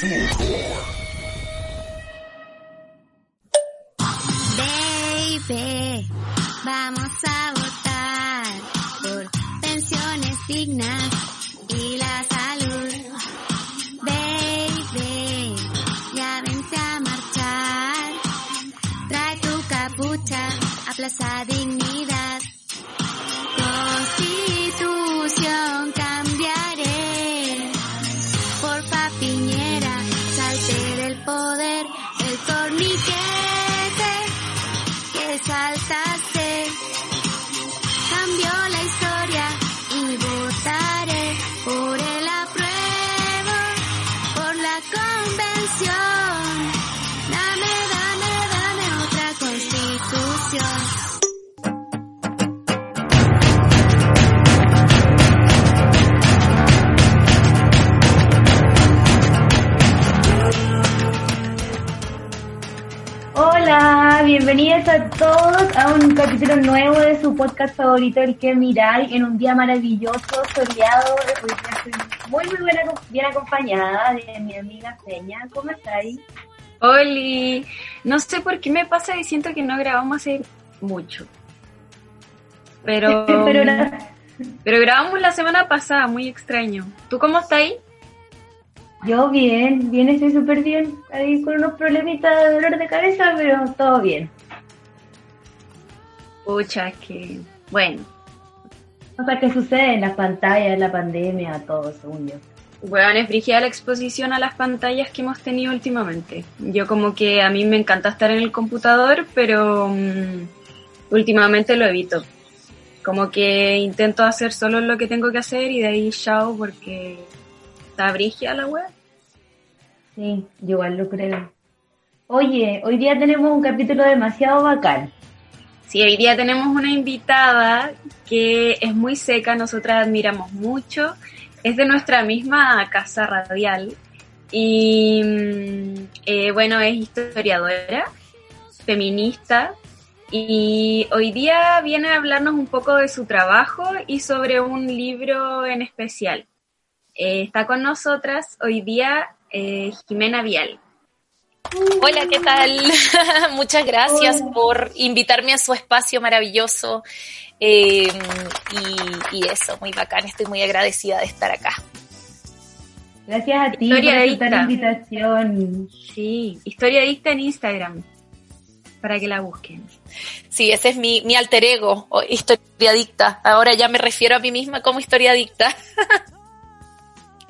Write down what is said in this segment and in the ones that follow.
Baby, vamos a votar por pensiones dignas y la salud. Baby, ya vente a marchar. Trae tu capucha a Plaza Dignidad. Todos a un capítulo nuevo de su podcast favorito, El que miráis, en un día maravilloso, soleado. Hoy estoy muy, muy buena, bien acompañada de mi amiga Peña. ¿Cómo estáis? Oli, no sé por qué me pasa y siento que no grabamos hace mucho. Pero, Pero la- pero grabamos la semana pasada, muy extraño. ¿Tú cómo estás ahí? yo bien, bien, estoy súper bien. Ahí con unos problemitas de dolor de cabeza, pero todo bien. Pucha, que, bueno, O sea, ¿qué sucede en las pantallas, en la pandemia, todo, según yo? weón, es brígida la exposición a las pantallas que hemos tenido últimamente. Yo como que a mí me encanta estar en el computador, pero mm, últimamente lo evito. Como que intento hacer solo lo que tengo que hacer y de ahí chao porque está brígida la web. Sí, yo igual lo creo. Oye, hoy día tenemos un capítulo demasiado bacán. Sí, hoy día tenemos una invitada que es muy seca, nosotras admiramos mucho, es de nuestra misma casa radial y mm, eh, bueno, es historiadora, feminista y hoy día viene a hablarnos un poco de su trabajo y sobre un libro en especial. Eh, está con nosotras hoy día eh, Jimena Vial. Hola, ¿qué tal? Muchas gracias por invitarme a su espacio maravilloso. eh, y, y eso, muy bacán. Estoy muy agradecida de estar acá. Gracias a ti Historia por aceptar la invitación. Sí, Historia Adicta en Instagram, para que la busquen. Sí, ese es mi, mi alter ego, o historia adicta. Ahora ya me refiero a mí misma como historia adicta.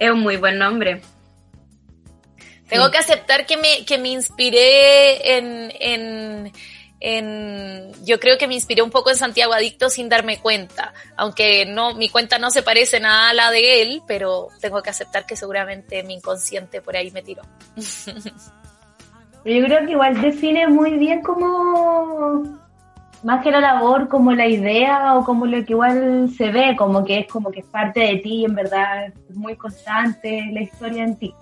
Es un muy buen nombre. Tengo que aceptar que me, que me inspiré en, en, en- yo creo que me inspiré un poco en Santiago Adicto sin darme cuenta, aunque no, mi cuenta no se parece nada a la de él, pero tengo que aceptar que seguramente mi inconsciente por ahí me tiró. Yo creo que igual define muy bien como más que la labor, como la idea o como lo que igual se ve, como que es como que es parte de ti, en verdad, es muy constante la historia en ti.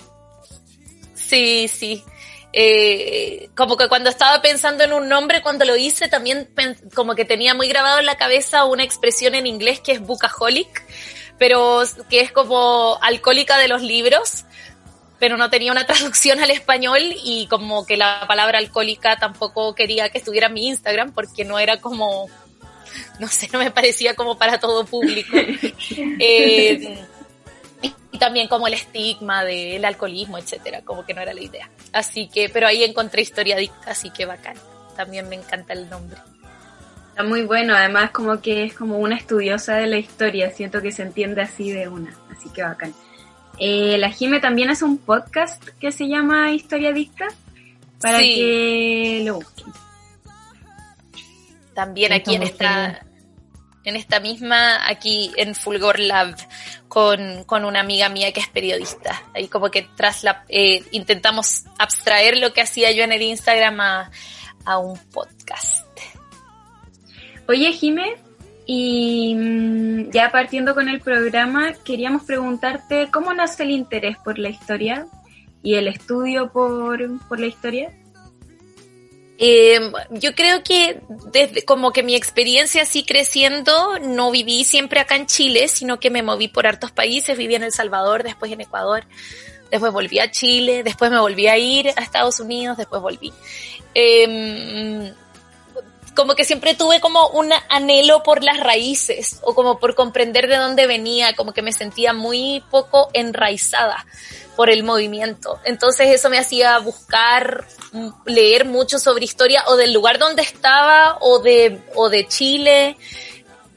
Sí, sí. Eh, como que cuando estaba pensando en un nombre, cuando lo hice, también como que tenía muy grabado en la cabeza una expresión en inglés que es bookaholic, pero que es como alcohólica de los libros, pero no tenía una traducción al español y como que la palabra alcohólica tampoco quería que estuviera en mi Instagram porque no era como, no sé, no me parecía como para todo público. Eh, y, y también como el estigma del alcoholismo, etcétera, como que no era la idea. Así que, pero ahí encontré historia adicta, así que bacán. También me encanta el nombre. Está muy bueno, además como que es como una estudiosa de la historia, siento que se entiende así de una, así que bacán. Eh, la Jime también hace un podcast que se llama Historia Adicta, para Sí. que lo busquen. También aquí en esta, en esta misma, aquí en Fulgor Lab, con, con una amiga mía que es periodista. Ahí como que tras la, eh, intentamos abstraer lo que hacía yo en el Instagram a, a un podcast. Oye, Jime, y mm, ya partiendo con el programa, queríamos preguntarte cómo nace el interés por la historia y el estudio por, por la historia. Eh, yo creo que desde como que mi experiencia así creciendo, no viví siempre acá en Chile, sino que me moví por hartos países, viví en El Salvador, después en Ecuador, después volví a Chile, después me volví a ir a Estados Unidos, después volví. Em, como que siempre tuve como un anhelo por las raíces o como por comprender de dónde venía, como que me sentía muy poco enraizada por el movimiento. Entonces eso me hacía buscar, mm, leer mucho sobre historia o del lugar donde estaba o de, o de Chile.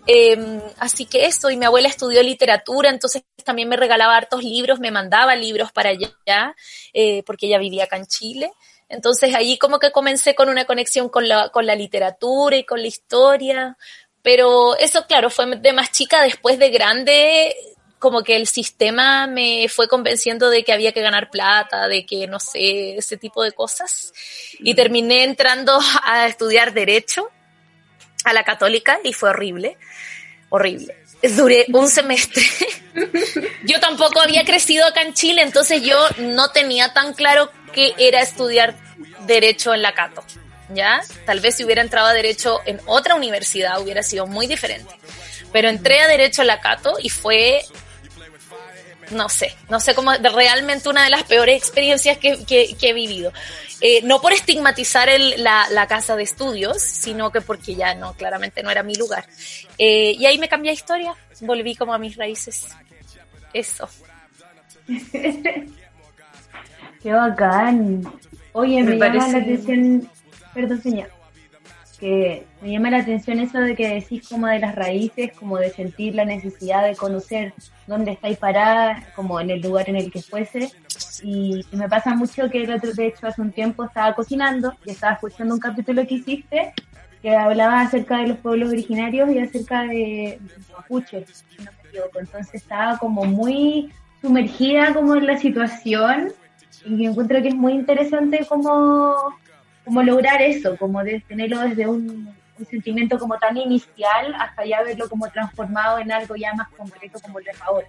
Em, así que eso, y mi abuela estudió literatura, entonces también me regalaba hartos libros, me mandaba libros para allá, eh, porque ella vivía acá en Chile. Entonces allí como que comencé con una conexión con la, con la literatura y con la historia, pero eso claro, fue de más chica, después de grande, como que el sistema me fue convenciendo de que había que ganar plata, de que no sé, ese tipo de cosas. Y terminé entrando a estudiar derecho a la católica y fue horrible, horrible. Duré un semestre. yo tampoco había crecido acá en Chile, entonces yo no tenía tan claro que era estudiar derecho en la Cato. ¿Ya? Tal vez si hubiera entrado a derecho en otra universidad hubiera sido muy diferente. Pero entré a derecho en la Cato y fue no sé, no sé cómo, realmente una de las peores experiencias que, he vivido. Eh, no por estigmatizar la, la, casa de estudios, sino que porque ya no, claramente no era mi lugar. Eh, y ahí me cambié de historia, volví como a mis raíces. Eso. Qué bacán. Oye, me, llama la atención, perdón señor, que me llama la atención eso de que decís como de las raíces, como de sentir la necesidad de conocer dónde estáis parada, como en el lugar en el que fuese. Y, me pasa mucho que el otro, de hecho, hace un tiempo estaba cocinando y estaba escuchando un capítulo que hiciste que hablaba acerca de los pueblos originarios y acerca de, Mapuche, no me equivoco. Entonces estaba como muy sumergida como en la situación y encuentro que es muy interesante como, como lograr eso, como de tenerlo desde un, sentimiento como tan inicial hasta ya verlo como transformado en algo ya más concreto como lo es ahora.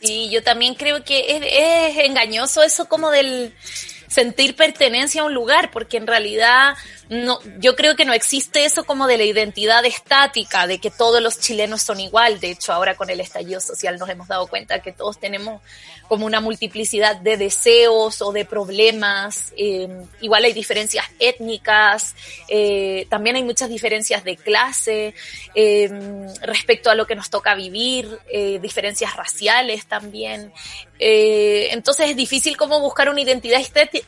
Sí, yo también creo que es, es engañoso eso como del sentir pertenencia a un lugar, porque en realidad no, yo creo que no existe eso como de la identidad estática, de que todos los chilenos son igual. De hecho, ahora con el estallido social nos hemos dado cuenta que todos tenemos como una multiplicidad de deseos o de problemas. Eh, igual hay diferencias étnicas, eh, también hay muchas diferencias de clase eh, respecto a lo que nos toca vivir, diferencias raciales también. entonces es difícil como buscar una identidad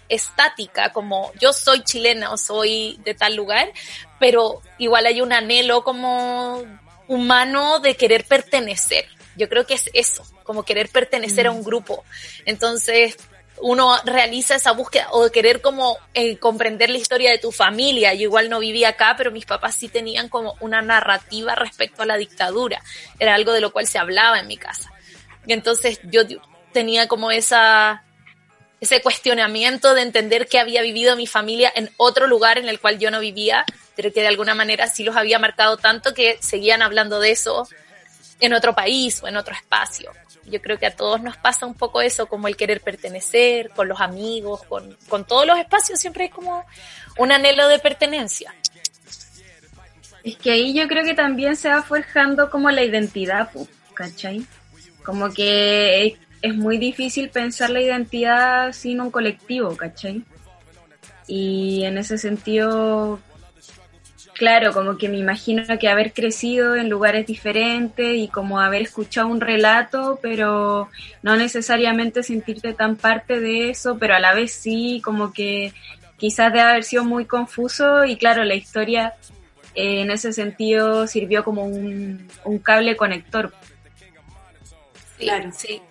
estática, como yo soy chilena o soy de tal lugar, pero igual hay un anhelo como humano de querer pertenecer. Yo creo que es eso, como querer pertenecer a un mm. grupo. Entonces, uno realiza esa búsqueda o querer como eh, comprender la historia de tu familia. Yo igual no vivía acá, pero mis papás sí tenían como una narrativa respecto a la dictadura. Era algo de lo cual se hablaba en mi casa. Y entonces yo tenía como esa, ese cuestionamiento de entender que había vivido mi familia en otro lugar en el cual yo no vivía, pero que de alguna manera sí los había marcado tanto que seguían hablando de eso en otro país o en otro espacio. Yo creo que a todos nos pasa un poco eso, como el querer pertenecer, con los amigos, con, con todos los espacios, siempre es como un anhelo de pertenencia. Es que ahí yo creo que también se va forjando como la identidad, ¿cachai? Como que es, muy difícil pensar la identidad sin un colectivo, ¿cachai? Y en ese sentido Claro, como que me imagino que haber crecido en lugares diferentes y como haber escuchado un relato, pero no necesariamente sentirte tan parte de eso, pero a la vez sí, como que quizás debe haber sido muy confuso y claro, la historia eh, en ese sentido sirvió como un, un cable conector. Claro, sí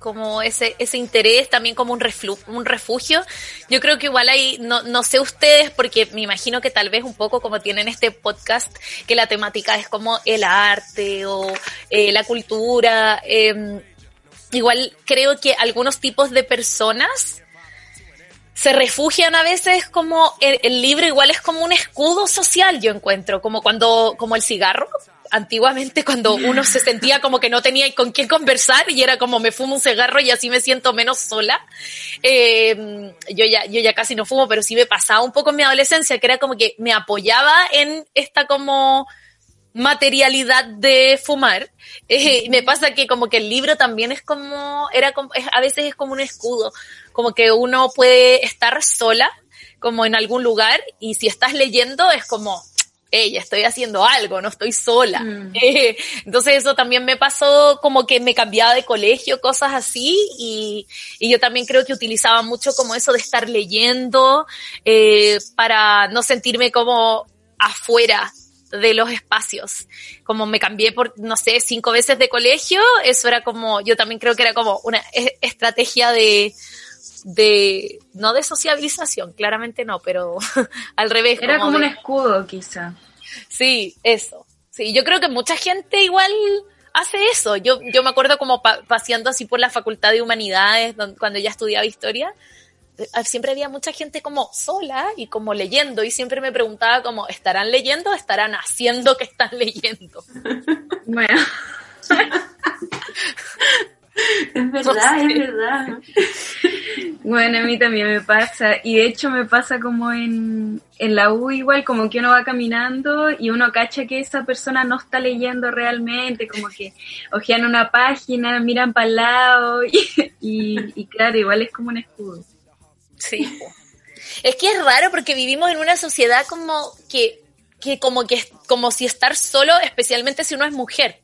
como ese, ese interés también como un, un refugio. Yo creo que igual hay, no, no sé ustedes, porque me imagino que tal vez un poco como tienen este podcast, que la temática es como el arte o eh, la cultura. Em, igual creo que algunos tipos de personas se refugian a veces como el, libro igual es como un escudo social, yo encuentro, como cuando, como el cigarro, antiguamente cuando uno se sentía como que no tenía con quién conversar y era como me fumo un cigarro y así me siento menos sola. Eh, yo ya, yo ya casi no fumo, pero sí me pasaba un poco en mi adolescencia, que era como que me apoyaba en esta como materialidad de fumar. Eh, me pasa que como que el libro también es como, era como, a veces es como un escudo, como que uno puede estar sola, como en algún lugar, y si estás leyendo es como, hey, estoy haciendo algo, no estoy sola. Mm. Eh, entonces eso también me pasó como que me cambiaba de colegio, cosas así, y, y yo también creo que utilizaba mucho como eso de estar leyendo eh, para no sentirme como afuera de los espacios. Como me cambié por, no sé, cinco veces de colegio, eso era como, yo también creo que era como una e, estrategia de, de, no de sociabilización, claramente no, pero al revés. Era como, un escudo, quizá. Sí, eso. Sí, yo creo que mucha gente igual hace eso. Yo, yo me acuerdo como paseando así por la Facultad de Humanidades, cuando ya estudiaba historia, eh, siempre había mucha gente como sola y como leyendo y siempre me preguntaba como, ¿estarán leyendo o estarán haciendo que están leyendo? Bueno. es verdad, es verdad. Bueno, a mí también me pasa, y de hecho me pasa como en, en la U igual, como que uno va caminando y uno cacha que esa persona no está leyendo realmente, como que ojean una página, miran para el lado, y, y claro, igual es como un escudo. Sí. Es que es raro porque vivimos en una sociedad como que, que como que como si estar solo, especialmente si uno es mujer.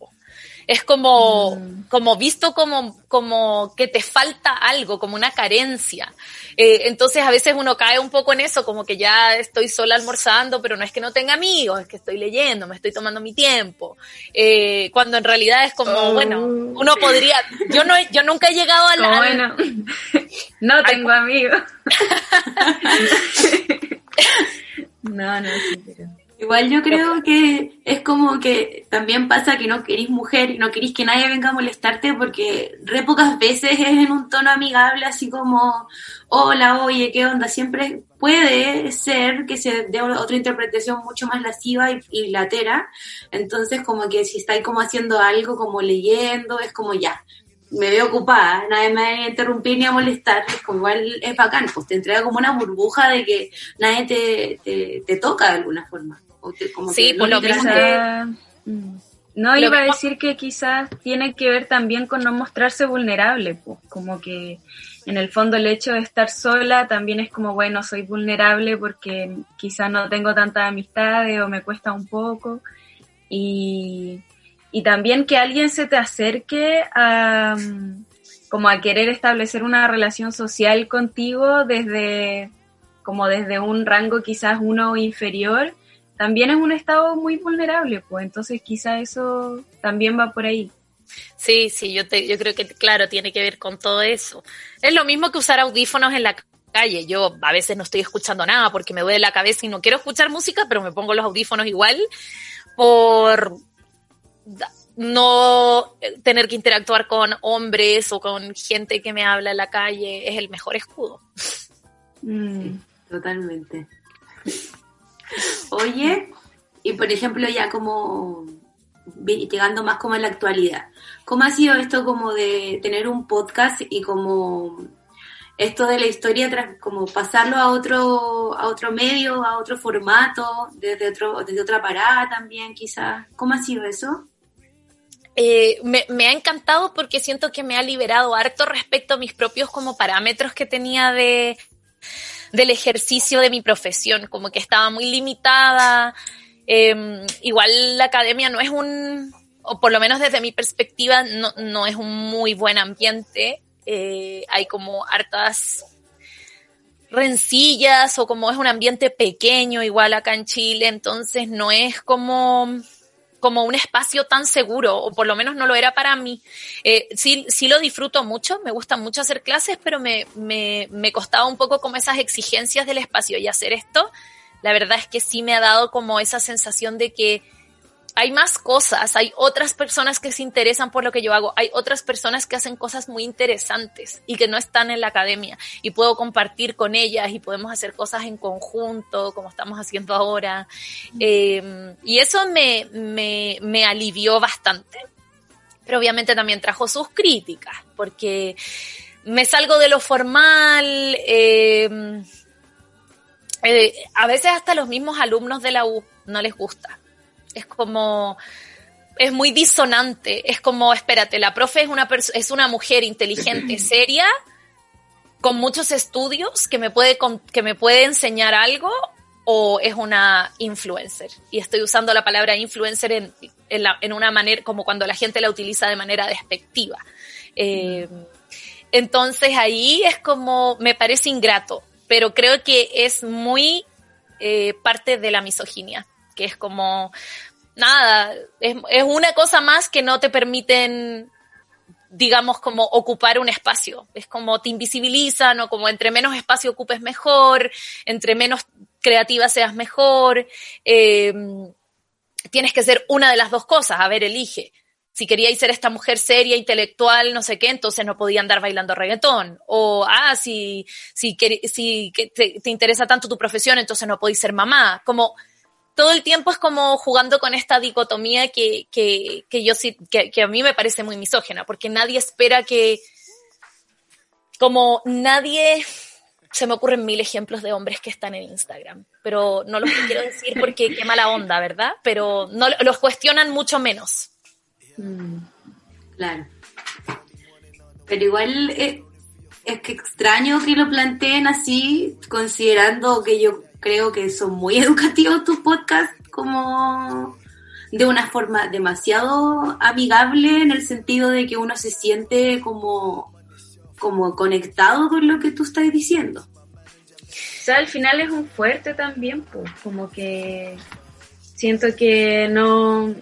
Es como, mm. como visto como, como que te falta algo, como una carencia. Eh, entonces a veces uno cae un poco en eso, como que ya estoy sola almorzando, pero no es que no tenga amigos, es que estoy leyendo, me estoy tomando mi tiempo. Eh, cuando en realidad es como, oh. bueno, uno podría, yo no, yo nunca he llegado a la... Bueno, no tengo amigos. no, no, sí, pero... Igual yo creo que es como que también pasa que no querís mujer y no querís que nadie venga a molestarte porque re pocas veces es en un tono amigable, así como, hola, oye, ¿qué onda? Siempre puede ser que se dé otra interpretación mucho más lasciva y, y latera. Entonces, como que si estáis como haciendo algo, como leyendo, es como ya, me veo ocupada, nadie me va a interrumpir ni a molestar, es como igual es bacán, pues te entrega como una burbuja de que nadie te, te, te toca de alguna forma sí, por lo mismo. Mm. No, iba a decir que quizás tiene que ver también con no mostrarse vulnerable, pues, como que en el fondo el hecho de estar sola también es como, bueno, soy vulnerable porque quizás no tengo tantas amistades o me cuesta un poco. Y, y también que alguien se te acerque a, como a querer establecer una relación social contigo desde, como desde un rango quizás uno inferior, también es un estado muy vulnerable, pues entonces quizá eso también va por ahí. Sí, sí, yo, te, yo creo que, claro, tiene que ver con todo eso. Es lo mismo que usar audífonos en la calle. Yo a veces no estoy escuchando nada porque me duele la cabeza y no quiero escuchar música, pero me pongo los audífonos igual por no tener que interactuar con hombres o con gente que me habla en la calle. Es el mejor escudo. Mm, totalmente. Oye, y por ejemplo ya como llegando más como en la actualidad, ¿cómo ha sido esto como de tener un podcast y como esto de la historia tras como pasarlo a otro a otro medio, a otro formato, desde otro desde otra parada también quizás? ¿Cómo ha sido eso? Eh, me, me, ha encantado porque siento que me ha liberado harto respecto a mis propios como parámetros que tenía de, del ejercicio de mi profesión, como que estaba muy limitada. Em, igual la academia no es un, o por lo menos desde mi perspectiva, no, no es un muy buen ambiente. Eh, hay como hartas rencillas o como es un ambiente pequeño igual acá en Chile, entonces no es como como un espacio tan seguro, o por lo menos no lo era para mí. Eh, sí, sí lo disfruto mucho, me gusta mucho hacer clases, pero me, me, me costaba un poco como esas exigencias del espacio y hacer esto, la verdad es que sí me ha dado como esa sensación de que hay más cosas, hay otras personas que se interesan por lo que yo hago, hay otras personas que hacen cosas muy interesantes y que no están en la academia y puedo compartir con ellas y podemos hacer cosas en conjunto como estamos haciendo ahora. Eh, y eso me, me, me alivió bastante. Pero obviamente también trajo sus críticas, porque me salgo de lo formal, eh, eh, a veces hasta los mismos alumnos de la U no les gusta Es como, es muy disonante. Es como, espérate, la profe es una, es una mujer inteligente, seria, con muchos estudios que me puede, que me puede enseñar algo o es una influencer. Y estoy usando la palabra influencer en, en, una manera, como cuando la gente la utiliza de manera despectiva. Eh, entonces ahí es como, me parece ingrato, pero creo que es muy eh, parte de la misoginia, que es como, nada, es, es una cosa más que no te permiten digamos, como ocupar un espacio. Es como te invisibilizan o como entre menos espacio ocupes mejor, entre menos creativa seas mejor. Eh, tienes que ser una de las dos cosas. A ver, elige. Si queríais ser esta mujer seria, intelectual, no sé qué, entonces no podía andar bailando reggaetón. O, ah, si, si, si te, te interesa tanto tu profesión, entonces no podéis ser mamá. Como, todo el tiempo es como jugando con esta dicotomía que, que, que yo sí, que, a mí me parece muy misógena, porque nadie espera que, como nadie, se me ocurren mil ejemplos de hombres que están en Instagram, pero no los quiero decir porque qué mala onda, ¿verdad? Pero no los cuestionan mucho menos. Mm, claro. Pero igual eh, es que extraño que lo planteen así, considerando que yo creo que son muy educativos tus podcasts como de una forma demasiado amigable en el sentido de que uno se siente como, como conectado con lo que tú estás diciendo. O sea, al final es un fuerte también, pues, como que siento que no,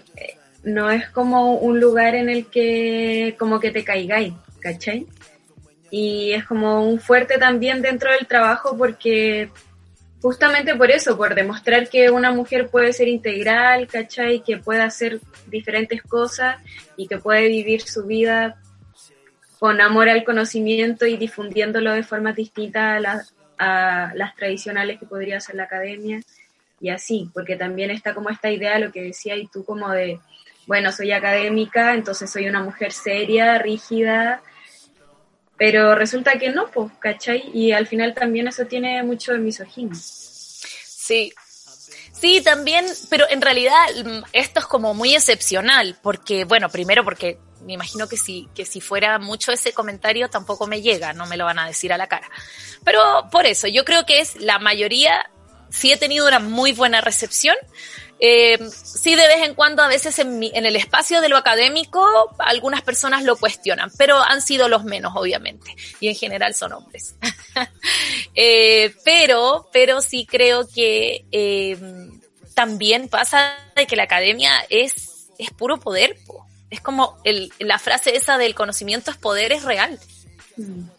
no es como un lugar en el que como que te caigáis, ¿cachai? Y es como un fuerte también dentro del trabajo porque justamente por eso, por demostrar que una mujer puede ser integral, ¿cachai? Que puede hacer diferentes cosas y que puede vivir su vida con amor al conocimiento y difundiéndolo de formas distintas a, las tradicionales que podría ser la academia y así, porque también está como esta idea, lo que decía y tú como de, bueno, soy académica, entonces soy una mujer seria, rígida, pero resulta que no, pues, ¿cachai? Y al final también eso tiene mucho de misoginia. Sí. Sí, también, pero en realidad mm, esto es como muy excepcional, porque, bueno, primero porque me imagino que si, que si fuera mucho ese comentario tampoco me llega, no me lo van a decir a la cara. Pero por eso, yo creo que es la mayoría, sí he tenido una muy buena recepción, eh, sí, de vez en cuando, a veces en, en, el espacio de lo académico, algunas personas lo cuestionan, pero han sido los menos, obviamente, y en general son hombres. eh, pero, pero sí creo que eh, también pasa de que la academia es, es puro poder. Po. Es como el, la frase esa del conocimiento es poder, es real.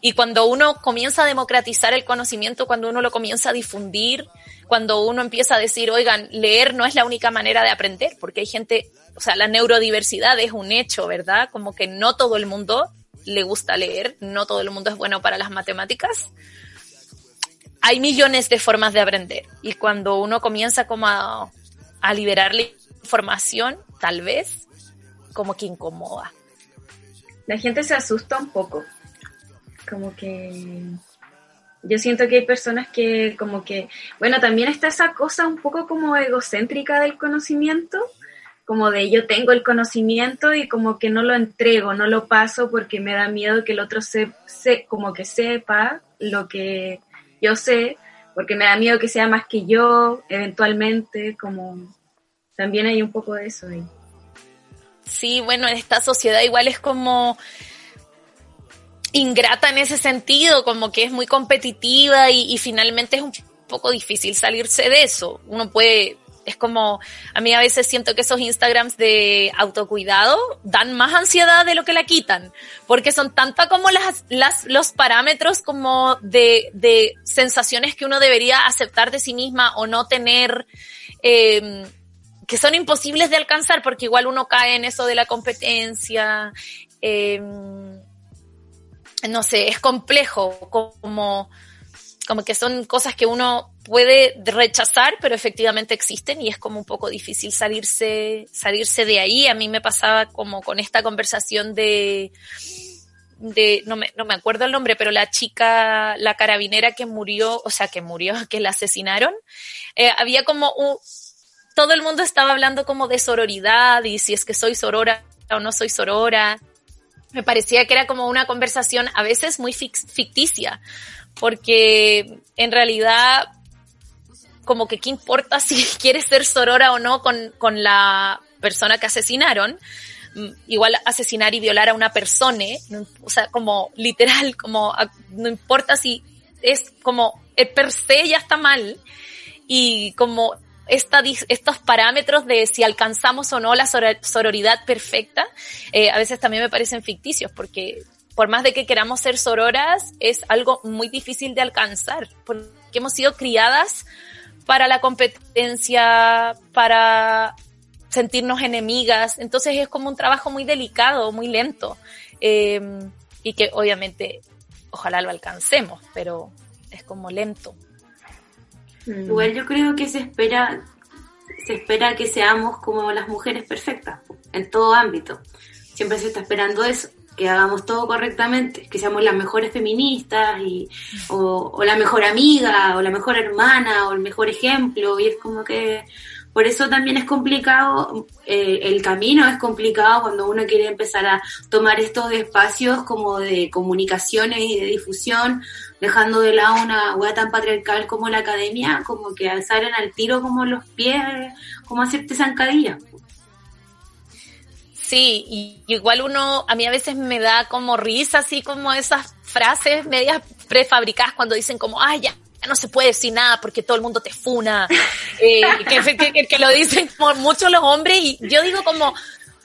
Y cuando uno comienza a democratizar el conocimiento, cuando uno lo comienza a difundir, cuando uno empieza a decir, oigan, leer no es la única manera de aprender, porque hay gente, o sea, la neurodiversidad es un hecho, ¿verdad? Como que no todo el mundo le gusta leer, no todo el mundo es bueno para las matemáticas. Hay millones de formas de aprender y cuando uno comienza como a, a liberar la información, tal vez, como que incomoda. La gente se asusta un poco, como que yo siento que hay personas que como que, bueno, también está esa cosa un poco como egocéntrica del conocimiento, como de yo tengo el conocimiento y como que no lo entrego, no lo paso porque me da miedo que el otro se, se como que sepa lo que yo sé, porque me da miedo que sea más que yo, eventualmente, como también hay un poco de eso ahí. Sí, bueno, en esta sociedad igual es como ingrata en ese sentido, como que es muy competitiva y, finalmente es un poco difícil salirse de eso. Uno puede, es como, a mí a veces siento que esos Instagrams de autocuidado dan más ansiedad de lo que la quitan, porque son tanta como las, las, los parámetros como de, de sensaciones que uno debería aceptar de sí misma o no tener, eh, que son imposibles de alcanzar porque igual uno cae en eso de la competencia, eh, no sé, es complejo, como, como que son cosas que uno puede rechazar, pero efectivamente existen y es como un poco difícil salirse, salirse de ahí. A mí me pasaba como con esta conversación de, de, no me, no me acuerdo el nombre, pero la chica, la carabinera que murió, o sea, que murió, que la asesinaron, eh, había como un, todo el mundo estaba hablando como de sororidad y si es que soy sorora o no soy sorora. Me parecía que era como una conversación a veces muy ficticia, porque en realidad como que qué importa si quieres ser sorora o no con, con la persona que asesinaron, mm, igual asesinar y violar a una persona, o sea, como literal, como no importa si es como el per se ya está mal y como esta, estos parámetros de si alcanzamos o no la sororidad perfecta, eh, a veces también me parecen ficticios porque por más de que queramos ser sororas, es algo muy difícil de alcanzar, porque hemos sido criadas para la competencia, para sentirnos enemigas. Entonces es como un trabajo muy delicado, muy lento. Eh, y que obviamente ojalá lo alcancemos, pero es como lento. Mm. Igual yo creo que se espera, se espera que seamos como las mujeres perfectas, en todo ámbito. Siempre se está esperando eso, que hagamos todo correctamente, que seamos las mejores feministas y, o, o la mejor amiga, o la mejor hermana, o el mejor ejemplo, y es como que por eso también es complicado, eh, el camino es complicado cuando uno quiere empezar a tomar estos espacios como de comunicaciones y de difusión, dejando de lado una hueá tan patriarcal como la academia, como que salen al tiro como los pies, como hacerte zancadillas. Sí, y igual uno, a mí a veces me da como risa, así como esas frases medias prefabricadas cuando dicen como, ay, ya, no se puede decir nada porque todo el mundo te funa, eh, que, que, lo dicen por muchos los hombres y yo digo como,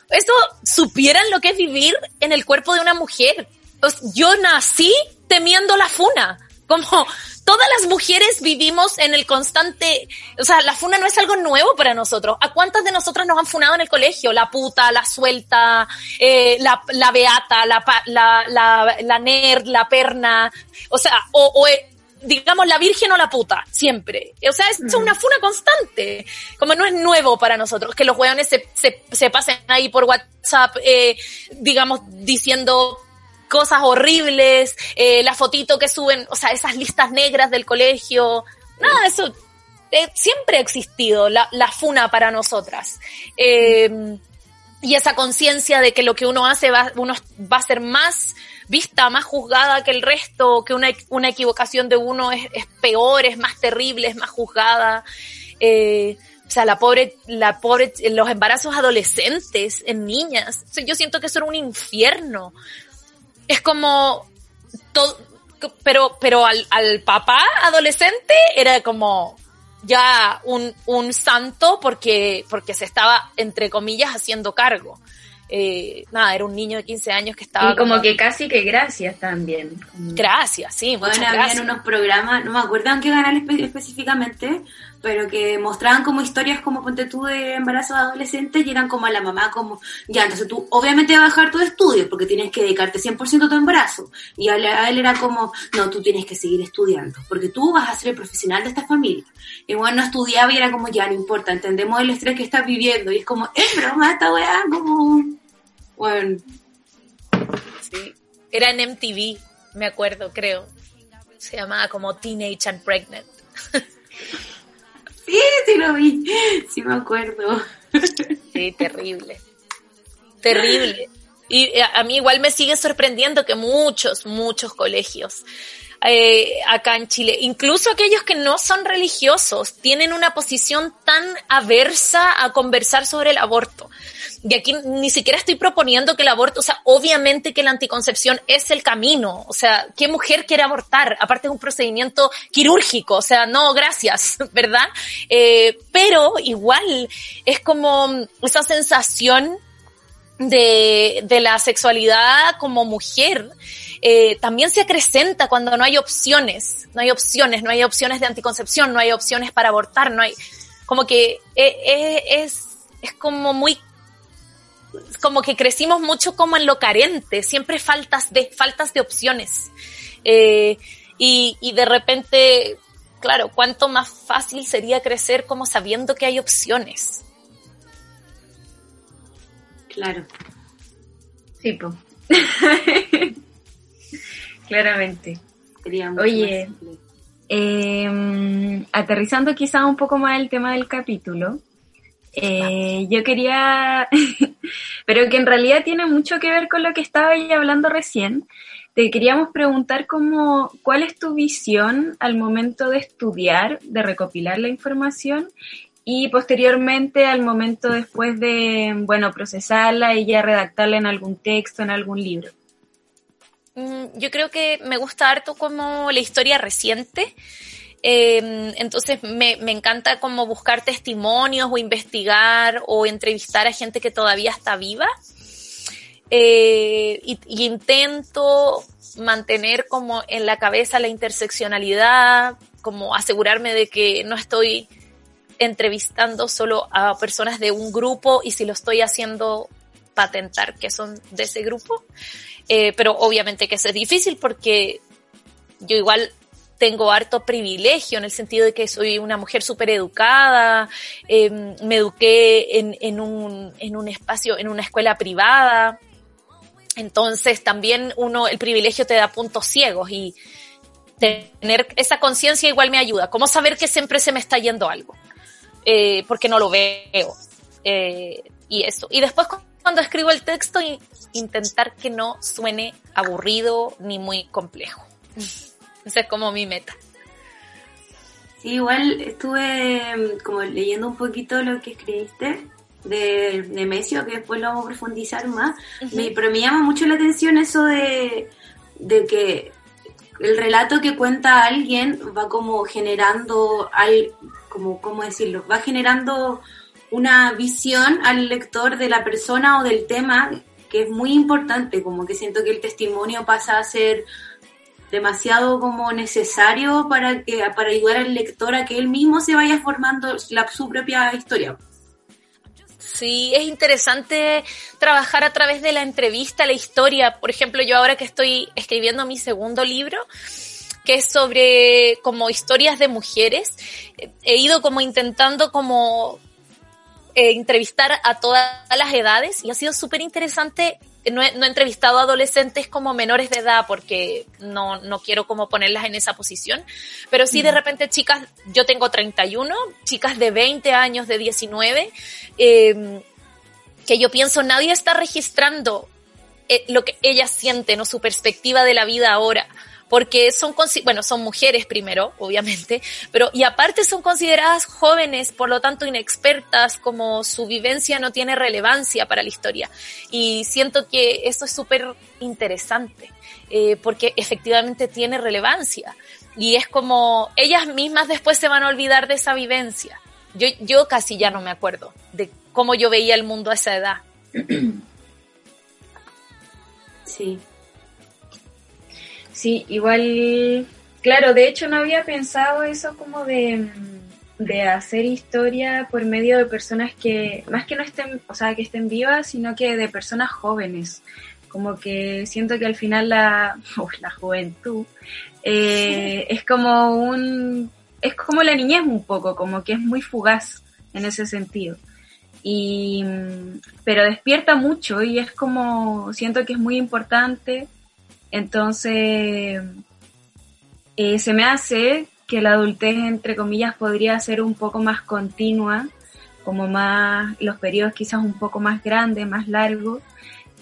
eso supieran lo que es vivir en el cuerpo de una mujer. Pues yo nací temiendo la funa, como todas las mujeres vivimos en el constante, o sea, la funa no es algo nuevo para nosotros. ¿A cuántas de nosotras nos han funado en el colegio? La puta, la suelta, eh, la, la beata, la, la, la, la nerd, la perna, o sea, o, o digamos, la virgen o la puta, siempre. O sea, es una funa constante. Como no es nuevo para nosotros que los weones se, se, se pasen ahí por WhatsApp, eh, digamos, diciendo cosas horribles, eh, la fotito que suben, o sea, esas listas negras del colegio. Nada, eso eh, siempre ha existido, la, la funa para nosotras. Eh, y esa conciencia de que lo que uno hace va, uno va a ser más vista, más juzgada que el resto, que una, una equivocación de uno es, es, peor, es más terrible, es más juzgada. Eh, o sea, la pobre, la pobre, los embarazos adolescentes en niñas. Yo siento que eso era un infierno. Es como todo, pero, pero al, papá adolescente era como ya un, un santo porque, porque se estaba, entre comillas, haciendo cargo eh, nada, era un niño de 15 años que estaba... Y como, que casi que gracias también. Gracias, sí, bueno, habían unos programas, no me acuerdo en qué canal específicamente, pero que mostraban como historias como ponte tú de embarazos adolescentes y eran como a la mamá como, ya, entonces tú obviamente vas a bajar tus estudios porque tienes que dedicarte 100% a tu embarazo. Y a él era como, no, tú tienes que seguir estudiando porque tú vas a ser el profesional de esta familia. Y bueno, no estudiaba y era como, ya, no importa, entendemos el estrés que estás viviendo. Y es como, es broma esta weá, como... Bueno. Sí. Era en MTV, me acuerdo, creo. Se llamaba como Teenage and Pregnant. Sí, sí lo vi. Sí me acuerdo. Sí, terrible. Terrible. Y eh, a mí igual me sigue sorprendiendo que muchos, muchos colegios eh, acá en Chile, incluso aquellos que no son religiosos, tienen una posición tan aversa a conversar sobre el aborto. Y aquí ni siquiera estoy proponiendo que el aborto, o sea, obviamente que la anticoncepción es el camino. O sea, ¿qué mujer quiere abortar? Aparte es un procedimiento quirúrgico, o sea, no, gracias, ¿verdad? Eh, pero igual es como esa sensación de, de la sexualidad como mujer eh, también se acrecenta cuando no hay opciones, no hay opciones, no hay opciones de anticoncepción, no hay opciones para abortar, no hay, como que eh, eh, es, es como muy como que crecimos mucho como en lo carente, siempre faltas de, faltas de opciones. Y, y de repente, claro, cuánto más fácil sería crecer como sabiendo que hay opciones. Claro. Sí. Claramente. Oye, eh, aterrizando quizá un poco más el tema del capítulo, Eh, yo quería, pero que en realidad tiene mucho que ver con lo que estaba ella hablando recién. Te queríamos preguntar cómo, cuál es tu visión al momento de estudiar, de recopilar la información y posteriormente al momento después de, bueno, procesarla y ya redactarla en algún texto, en algún libro. Mm, yo creo que me gusta harto como la historia reciente. Eh, entonces me, me, encanta como buscar testimonios o investigar o entrevistar a gente que todavía está viva. Eh, y, intento mantener como en la cabeza la interseccionalidad, como asegurarme de que no estoy entrevistando solo a personas de un grupo y si lo estoy haciendo patentar que son de ese grupo. Eh, pero obviamente que eso es difícil porque yo igual tengo harto privilegio en el sentido de que soy una mujer súper educada, eh, me eduqué en, un, en un espacio, en una escuela privada. Entonces también uno, el privilegio te da puntos ciegos y tener esa conciencia igual me ayuda. ¿Cómo saber que siempre se me está yendo algo? Eh, porque no lo veo. Eh, y eso. Y después cuando escribo el texto, intentar que no suene aburrido ni muy complejo. Esa es como mi meta. Sí, igual estuve mm, como leyendo un poquito lo que escribiste de Nemesio, que después lo vamos a profundizar más, me, pero me llama mucho la atención eso de, de que el relato que cuenta alguien va como generando, al, como, ¿cómo decirlo? Va generando una visión al lector de la persona o del tema que es muy importante, como que siento que el testimonio pasa a ser demasiado como necesario para que para ayudar al lector a que él mismo se vaya formando su propia historia. Sí, es interesante trabajar a través de la entrevista, la historia. Por ejemplo, yo ahora que estoy escribiendo mi segundo libro, que es sobre como historias de mujeres, he ido como intentando como eh, entrevistar a todas las edades y ha sido súper interesante. No he, no he, entrevistado a adolescentes como menores de edad porque no, no quiero como ponerlas en esa posición, pero sí de repente chicas, yo tengo 31, chicas de 20 años, de 19, eh, que yo pienso nadie está registrando eh, lo que ellas sienten o su perspectiva de la vida ahora porque son, bueno, son mujeres primero, obviamente, pero y aparte son consideradas jóvenes, por lo tanto inexpertas, como su vivencia no tiene relevancia para la historia. Y siento que eso es súper interesante, eh, porque efectivamente tiene relevancia. Y es como, ellas mismas después se van a olvidar de esa vivencia. Yo, yo casi ya no me acuerdo de cómo yo veía el mundo a esa edad. Sí, Sí, igual, claro, de hecho no había pensado eso como de, de hacer historia por medio de personas que, más que no estén, o sea, que estén vivas, sino que de personas jóvenes. Como que siento que al final la, la juventud eh, es como un, es como la niñez un poco, como que es muy fugaz en ese sentido. Y, pero despierta mucho y es como, siento que es muy importante entonces, eh, se me hace que la adultez, entre comillas, podría ser un poco más continua, como más, los periodos quizás un poco más grandes, más largos,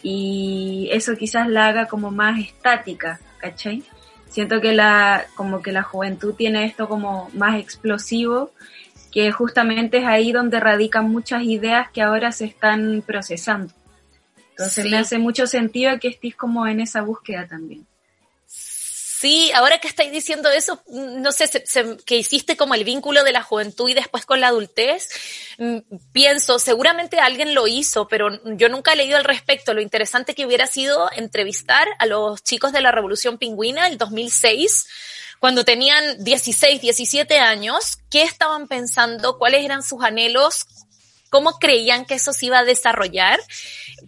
y eso quizás la haga como más estática, ¿cachai? Siento que la, como que la juventud tiene esto como más explosivo, que justamente es ahí donde radican muchas ideas que ahora se están procesando. Entonces sí. me hace mucho sentido que estés como en esa búsqueda también. Sí, ahora que estáis diciendo eso, no sé, se, se, que hiciste como el vínculo de la juventud y después con la adultez, mm, pienso, seguramente alguien lo hizo, pero yo nunca he leído al respecto. Lo interesante que hubiera sido entrevistar a los chicos de la Revolución Pingüina el 2006, cuando tenían 16, 17 años, qué estaban pensando, cuáles eran sus anhelos, cómo creían que eso se iba a desarrollar,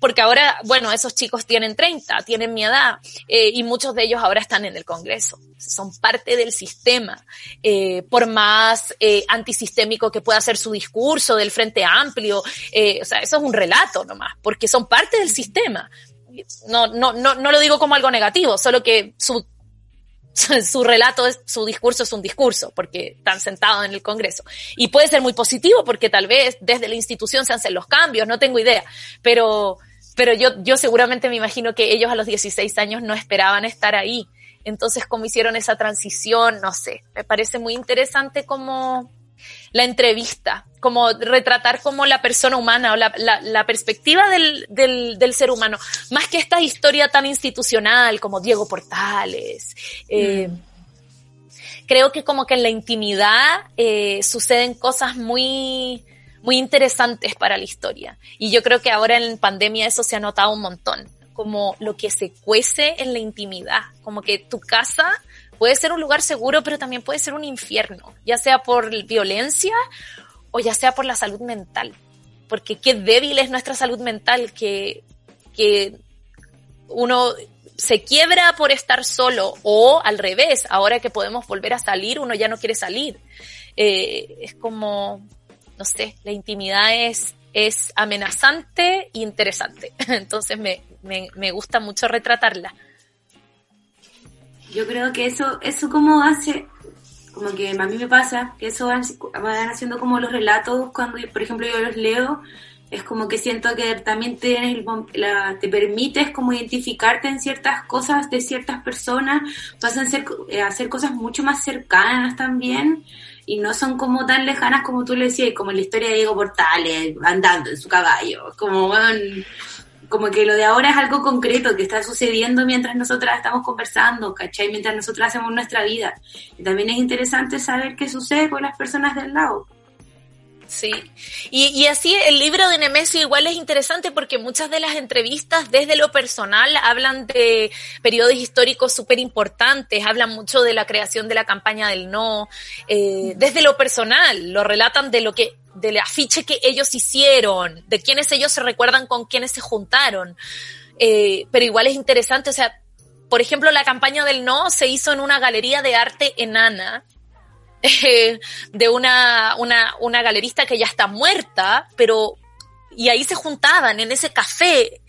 porque ahora, bueno, esos chicos tienen 30, tienen mi edad, eh, y muchos de ellos ahora están en el Congreso, son parte del sistema, eh, por más eh, antisistémico que pueda ser su discurso del Frente Amplio, eh, o sea, eso es un relato nomás, porque son parte del sistema. No, no, no, no lo digo como algo negativo, solo que su su relato, es, su discurso es un discurso, porque están sentados en el Congreso. Y puede ser muy positivo, porque tal vez desde la institución se hacen los cambios, no tengo idea. Pero, pero yo, yo seguramente me imagino que ellos a los 16 años no esperaban estar ahí. Entonces, cómo hicieron esa transición, no sé. Me parece muy interesante como la entrevista, como retratar como la persona humana o la, la, perspectiva del, del, del, ser humano, más que esta historia tan institucional como Diego Portales. Eh, mm. Creo que como que en la intimidad eh, suceden cosas muy, muy interesantes para la historia. Y yo creo que ahora en pandemia eso se ha notado un montón, como lo que se cuece en la intimidad, como que tu casa puede ser un lugar seguro, pero también puede ser un infierno, ya sea por violencia o ya sea por la salud mental. Porque qué débil es nuestra salud mental que, que uno se quiebra por estar solo o al revés, ahora que podemos volver a salir, uno ya no quiere salir. Eh, es como, no sé, la intimidad es, es amenazante e interesante. Entonces me, me, me gusta mucho retratarla. Yo creo que eso, eso como hace, como que a mí me pasa, que eso van, haciendo como los relatos cuando, por ejemplo, yo los leo, es como que siento que también tienes la, te permites como identificarte en ciertas cosas de ciertas personas, pasan eh, a hacer cosas mucho más cercanas también y no son como tan lejanas como tú le decías, como la historia de Diego Portales andando en su caballo, como como que lo de ahora es algo concreto que está sucediendo mientras nosotras estamos conversando, ¿cachai? Mientras nosotras hacemos nuestra vida. Y también es interesante saber qué sucede con las personas del lado. Sí, y, y, así el libro de Nemesio igual es interesante porque muchas de las entrevistas desde lo personal hablan de periodos históricos súper importantes, hablan mucho de la creación de la campaña del no, eh, desde lo personal, lo relatan de lo que del afiche que ellos hicieron, de quienes ellos se recuerdan con quienes se juntaron. Eh, pero igual es interesante, o sea, por ejemplo, la campaña del no se hizo en una galería de arte enana, eh, de una, una, una galerista que ya está muerta, pero, y ahí se juntaban en ese café.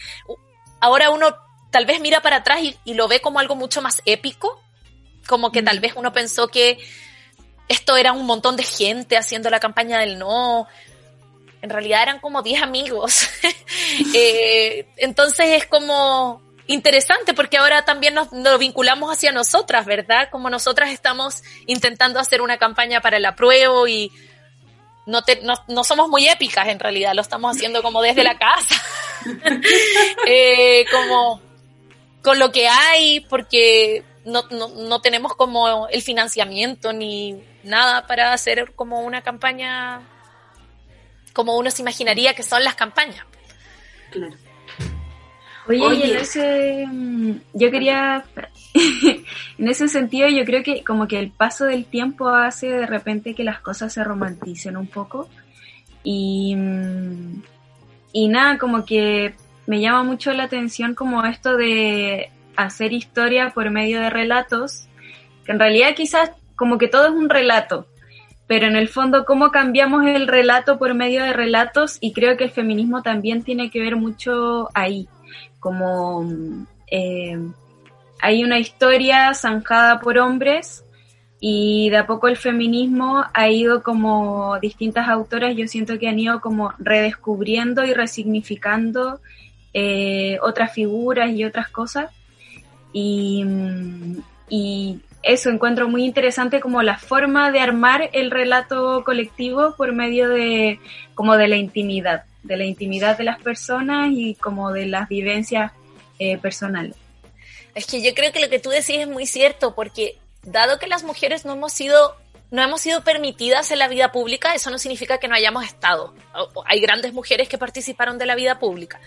Ahora uno tal vez mira para atrás y, y lo ve como algo mucho más épico, como que tal mm. vez uno pensó que esto era un montón de gente haciendo la campaña del no. En realidad eran como 10 amigos. eh, entonces es como interesante porque ahora también nos, vinculamos hacia nosotras, ¿verdad? Como nosotras estamos intentando hacer una campaña para el apruebo y no, te, no, no somos muy épicas en realidad, lo estamos haciendo como desde la casa. eh, como con lo que hay, porque no, no, no tenemos como el financiamiento ni nada para hacer como una campaña como uno se imaginaría que son las campañas. Claro. Oye, en ese, mm, yo quería, en ese sentido yo creo que como que el paso del tiempo hace de repente que las cosas se romanticen un poco. Y, mm, y nada, como que me llama mucho la atención como esto de hacer historia por medio de relatos, que en realidad quizás como que todo es un relato, pero en el fondo cómo cambiamos el relato por medio de relatos y creo que el feminismo también tiene que ver mucho ahí, como eh, hay una historia zanjada por hombres y de a poco el feminismo ha ido como distintas autoras, yo siento que han ido como redescubriendo y resignificando eh, otras figuras y otras cosas. Y, y eso encuentro muy interesante como la forma de armar el relato colectivo por medio de como de la intimidad, de la intimidad de las personas y como de las vivencias eh, personales. Es que yo creo que lo que tú decís es muy cierto, porque dado que las mujeres no hemos sido no hemos sido permitidas en la vida pública, eso no significa que no hayamos estado. Hay grandes mujeres que participaron de la vida pública,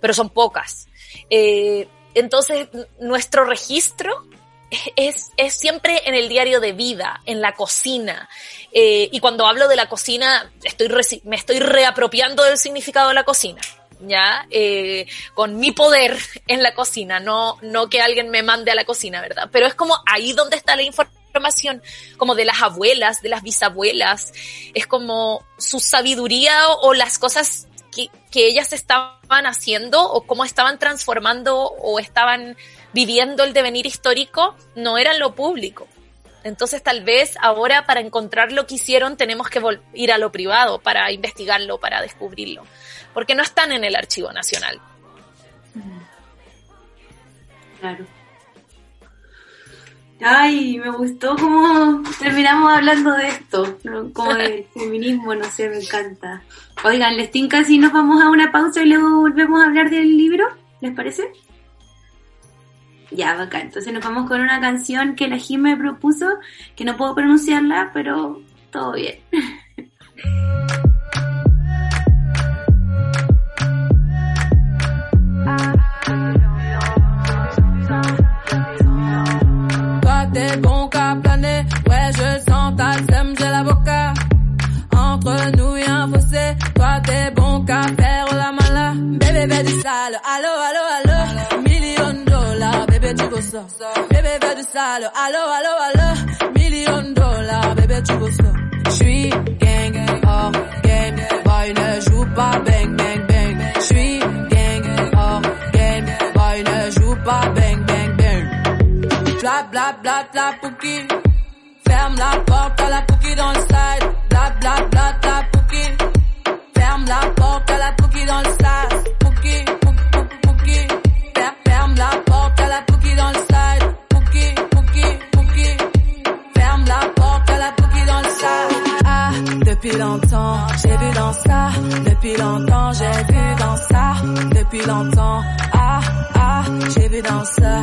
pero son pocas. Eh, entonces, nuestro registro es, es siempre en el diario de vida, en la cocina. Eh, y cuando hablo de la cocina, estoy me estoy reapropiando del significado de la cocina. ¿ya? Eh, con mi poder en la cocina, no, no que alguien me mande a la cocina, ¿verdad? Pero es como ahí donde está la información, como de las abuelas, de las bisabuelas, es como su sabiduría o, o las cosas que, que, ellas estaban haciendo o cómo estaban transformando o estaban viviendo el devenir histórico no eran lo público. Entonces tal vez ahora para encontrar lo que hicieron tenemos que ir a lo privado para investigarlo, para descubrirlo, porque no están en el Archivo Nacional. Claro. Ay, me gustó cómo terminamos hablando de esto, como del feminismo, no sé, me encanta. Oigan, les tinca si nos vamos a una pausa y luego volvemos a hablar del libro, ¿les parece? Ya, bacán. Entonces nos vamos con una canción que la Jim me propuso, que no puedo pronunciarla, pero todo bien. Toi t'es bon qu'à planer, ouais je sens ta sème, j'ai l'avocat. Entre nous y'a un fossé, toi t'es bon qu'à faire la mala. Bébé, bébé du sale, allo, allo, allo. Dollars, bébé bébé du sale, allo, allo, allo. Million dollars, bébé tu ça. J'suis gang, oh game, boy ne joue pas bang, bang, bang. J'suis gang, oh game, boy ne joue pas bang, bang, bang. Bla bla bla bla pouki. Ferme la porte à la pouki dans le side. Bla bla bla bla. Ferme la porte à la pouki dans le side. Depuis longtemps, j'ai vu dans ça. Depuis longtemps, j'ai vu dans ça. Depuis longtemps, ah, ah, j'ai vu dans ça.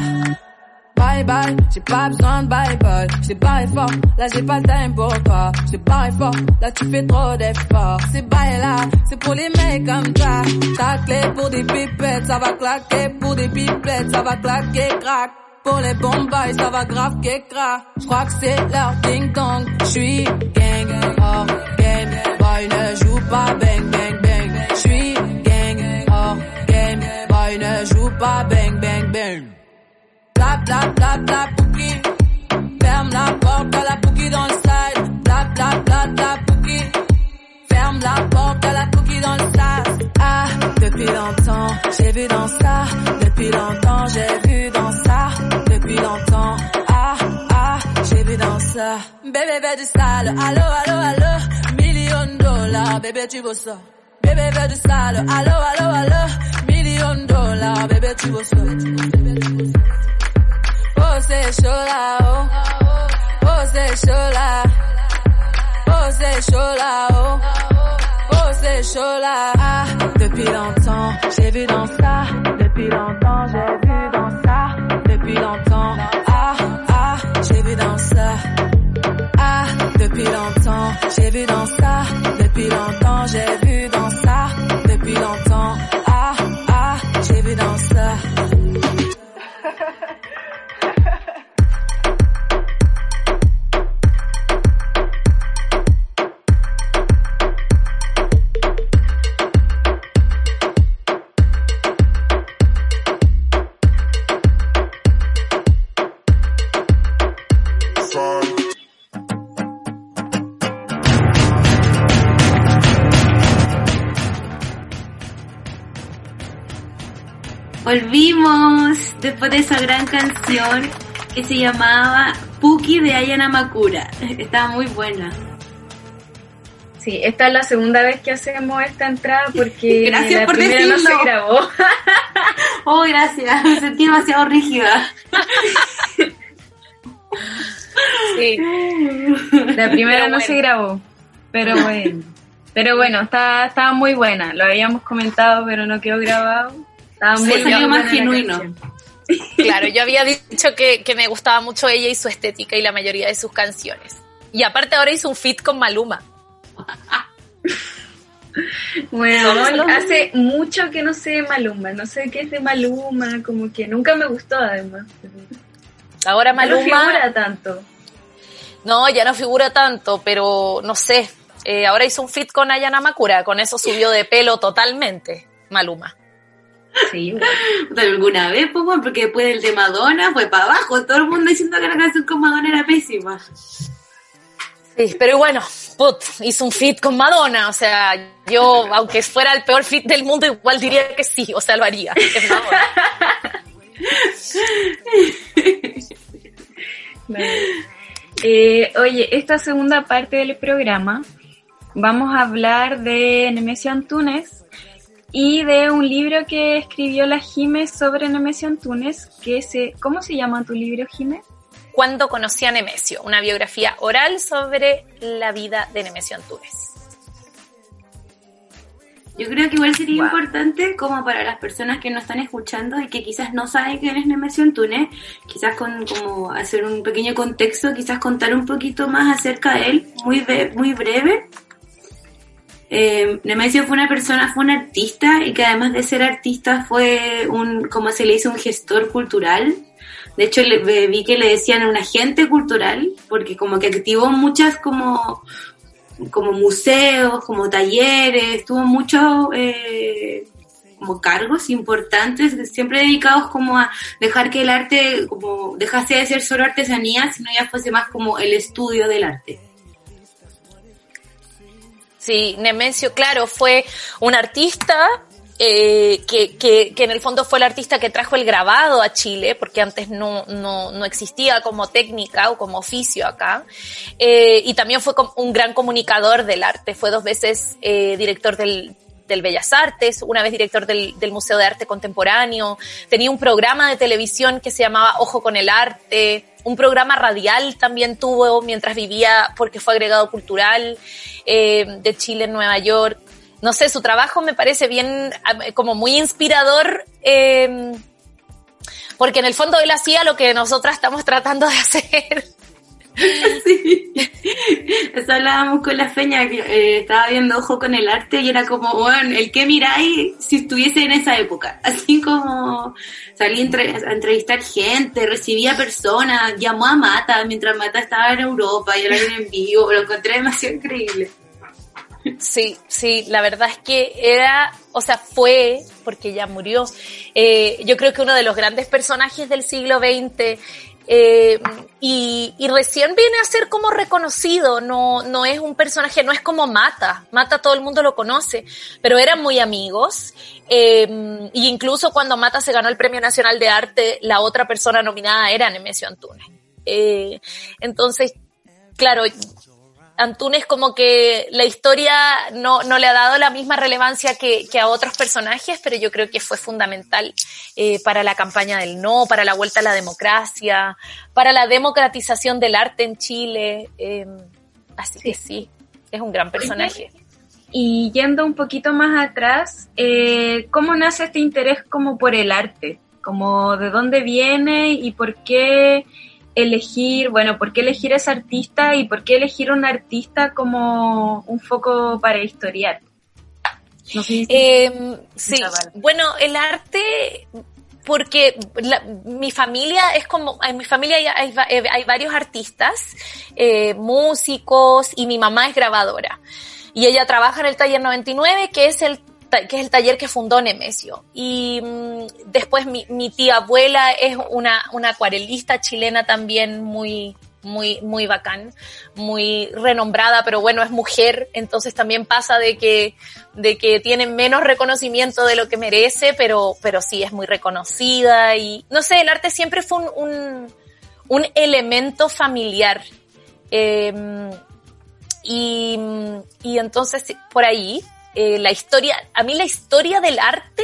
Bye bye, j'ai pas besoin de bye bye. J'ai barré fort, là j'ai pas le time pour toi. J'ai barré fort, là tu fais trop d'efforts. C'est bye là, c'est pour les mecs comme toi. Ta clé pour des pipettes, ça va claquer. Pour des pipettes, ça va claquer, crack. Pour les bombes, ça va grave crack. J'crois que c'est leur ding dong. J'suis gang, oh game. Boy ne joue pas bang bang bang. J'suis gang, oh game. Boy ne joue pas bang bang bang. Bla bla bla bla pouki. Ferme la porte à la pouki dans le side. Bla bla bla bla pouki. Ferme la porte à la pouki dans le side. Ah, depuis longtemps, j'ai vu dans ça. Depuis longtemps, j'ai vu dans ça. Bébé, bébé du sale. Allo, allo, allo. Million dollars, bébé, tu veux ça. Bébé, bébé du sale. Allo, allo, allo. Million dollars, bébé, tu veux ça. Oh, c'est chaud là, oh. Oh, c'est chaud là. Oh, c'est chaud là, oh. Oh, c'est chaud. Ah, depuis longtemps, j'ai vu dans ça. Depuis longtemps, j'ai vu dans ça. Depuis longtemps, ah, ah, j'ai vu dans ça. Depuis longtemps, j'ai vu dans ça. Depuis longtemps, j'ai vu Volvimos después de esa gran canción que se llamaba Puki de Ayana Makura. Estaba muy buena. Sí, esta es la segunda vez que hacemos esta entrada porque Gracias la por primera no se grabó. Oh, gracias. Me sentí demasiado rígida. Sí. La primera no se grabó, pero bueno. Pero bueno, estaba, estaba muy buena. Lo habíamos comentado, pero no quedó grabado. Estaba Sí, muy salió más genuino. Claro, yo había dicho que, que me gustaba mucho ella y su estética y la mayoría de sus canciones. Y aparte ahora hizo un fit con Maluma. Bueno, No, no. hace mucho que no sé de Maluma. No sé qué es de Maluma, como que nunca me gustó además. Ahora Maluma no figura tanto. No, ya no figura tanto, pero no sé. Eh, ahora hizo un fit con Ayana Makura, con eso subió de pelo totalmente Maluma. Sí, bueno. ¿Alguna vez, pues, bueno, porque después del de Madonna fue para abajo. Todo el mundo diciendo que la canción con Madonna era pésima. Sí, pero bueno, put, hizo un fit con Madonna, o sea, yo, aunque fuera el peor fit del mundo, igual diría que sí, o sea, lo haría. Es Madonna. Eh, oye, esta segunda parte del programa vamos a hablar de Nemesio Antunes y de un libro que escribió la Jiménez sobre Nemesio Antunes, que se, ¿cómo se llama tu libro, Jiménez? Cuando conocí a Nemesio, una biografía oral sobre la vida de Nemesio Antunes. Yo creo que igual sería Wow. importante como para las personas que nos están escuchando y que quizás no saben quién es Nemesio Antunes, quizás con como hacer un pequeño contexto, quizás contar un poquito más acerca de él, muy, muy breve. Eh, Nemesio fue una persona, fue un artista y que además de ser artista fue un, como se le dice, un gestor cultural. De hecho, le, vi que le decían un agente cultural, porque como que activó muchas como como museos, como talleres, tuvo muchos eh, como cargos importantes, siempre dedicados como a dejar que el arte como dejase de ser solo artesanía, sino ya fuese más como el estudio del arte. Sí, Nemesio, claro, fue un artista eh, que, que, que en el fondo fue el artista que trajo el grabado a Chile, porque antes no, no, no existía como técnica o como oficio acá. Eh, y también fue un gran comunicador del arte. Fue dos veces eh, director del, del Bellas Artes, una vez director del, del Museo de Arte Contemporáneo. Tenía un programa de televisión que se llamaba Ojo con el Arte. Un programa radial también tuvo mientras vivía, porque fue agregado cultural eh, de Chile en Nueva York. No sé, su trabajo me parece bien, eh, como muy inspirador, eh, porque en el fondo él hacía lo que nosotras estamos tratando de hacer. Sí. Eso hablábamos con la feña, que eh, estaba viendo Ojo con el arte y era como, bueno, el que miráis si estuviese en esa época. Así como salí a entre- a entrevistar gente, recibía personas, llamó a Mata mientras Mata estaba en Europa y hablaron en vivo, lo encontré demasiado increíble. Sí, sí, la verdad es que era, o sea, fue, porque ya murió, eh, yo creo que uno de los grandes personajes del siglo XX eh, y, y recién viene a ser como reconocido, no, no es un personaje, no es como Mata, Mata todo el mundo lo conoce, pero eran muy amigos eh, y incluso cuando Mata se ganó el Premio Nacional de Arte, la otra persona nominada era Nemesio Antunes. Eh, entonces, claro, Antunes como que la historia no, no le ha dado la misma relevancia que, que a otros personajes, pero yo creo que fue fundamental eh, para la campaña del no, para la vuelta a la democracia, para la democratización del arte en Chile. eh, así que sí, es un gran personaje. Y yendo un poquito más atrás, eh, ¿cómo nace este interés como por el arte? Como de dónde viene y por qué elegir, bueno, por qué elegir a ese artista y por qué elegir un artista como un foco para historiar. No sé si- Eh, sí, bueno, el arte, porque la- mi familia es como, en mi familia hay, hay va- hay varios artistas, eh, músicos, y mi mamá es grabadora. Y ella trabaja en el taller 99, que es el que es el taller que fundó Nemesio. Y mm, después mi, tía abuela es una, una acuarelista chilena también muy, muy, muy bacán, muy renombrada, pero bueno, es mujer, entonces también pasa de que, de que tiene menos reconocimiento de lo que merece, pero, pero sí es muy reconocida y no sé, el arte siempre fue un, un, elemento familiar. Eh, y, y entonces por ahí eh, la historia, a mí la historia del arte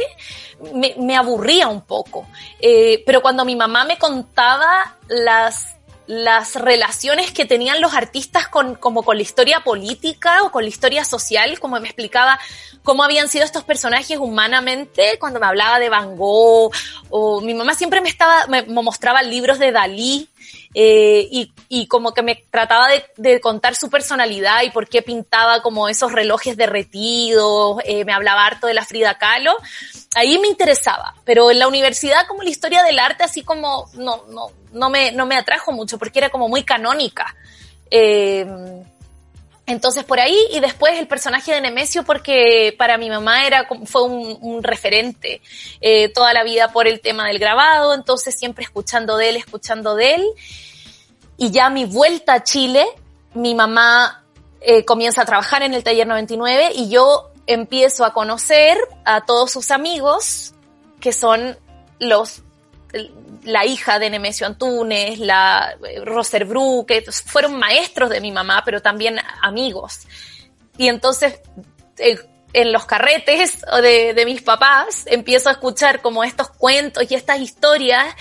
me, aburría un poco, Eh, pero cuando mi mamá me contaba las, las relaciones que tenían los artistas con, como con la historia política o con la historia social, como me explicaba cómo habían sido estos personajes humanamente, cuando me hablaba de Van Gogh, o mi mamá siempre me estaba, me mostraba libros de Dalí, eh, y, y como que me trataba de, contar su personalidad y por qué pintaba como esos relojes derretidos, eh, me hablaba harto de la Frida Kahlo, ahí me interesaba, pero en la universidad como la historia del arte así como no, no, no, me, no me atrajo mucho porque era como muy canónica. Eh, entonces por ahí y después el personaje de Nemesio porque para mi mamá era fue un, un referente eh, toda la vida por el tema del grabado, entonces siempre escuchando de él, escuchando de él. Y ya mi vuelta a Chile, mi mamá eh, comienza a trabajar en el taller 99 y yo empiezo a conocer a todos sus amigos que son los la hija de Nemesio Antunes, la eh, Roser Bru, fueron maestros de mi mamá, pero también amigos. Y entonces, eh, en los carretes de, mis papás, empiezo a escuchar como estos cuentos y estas historias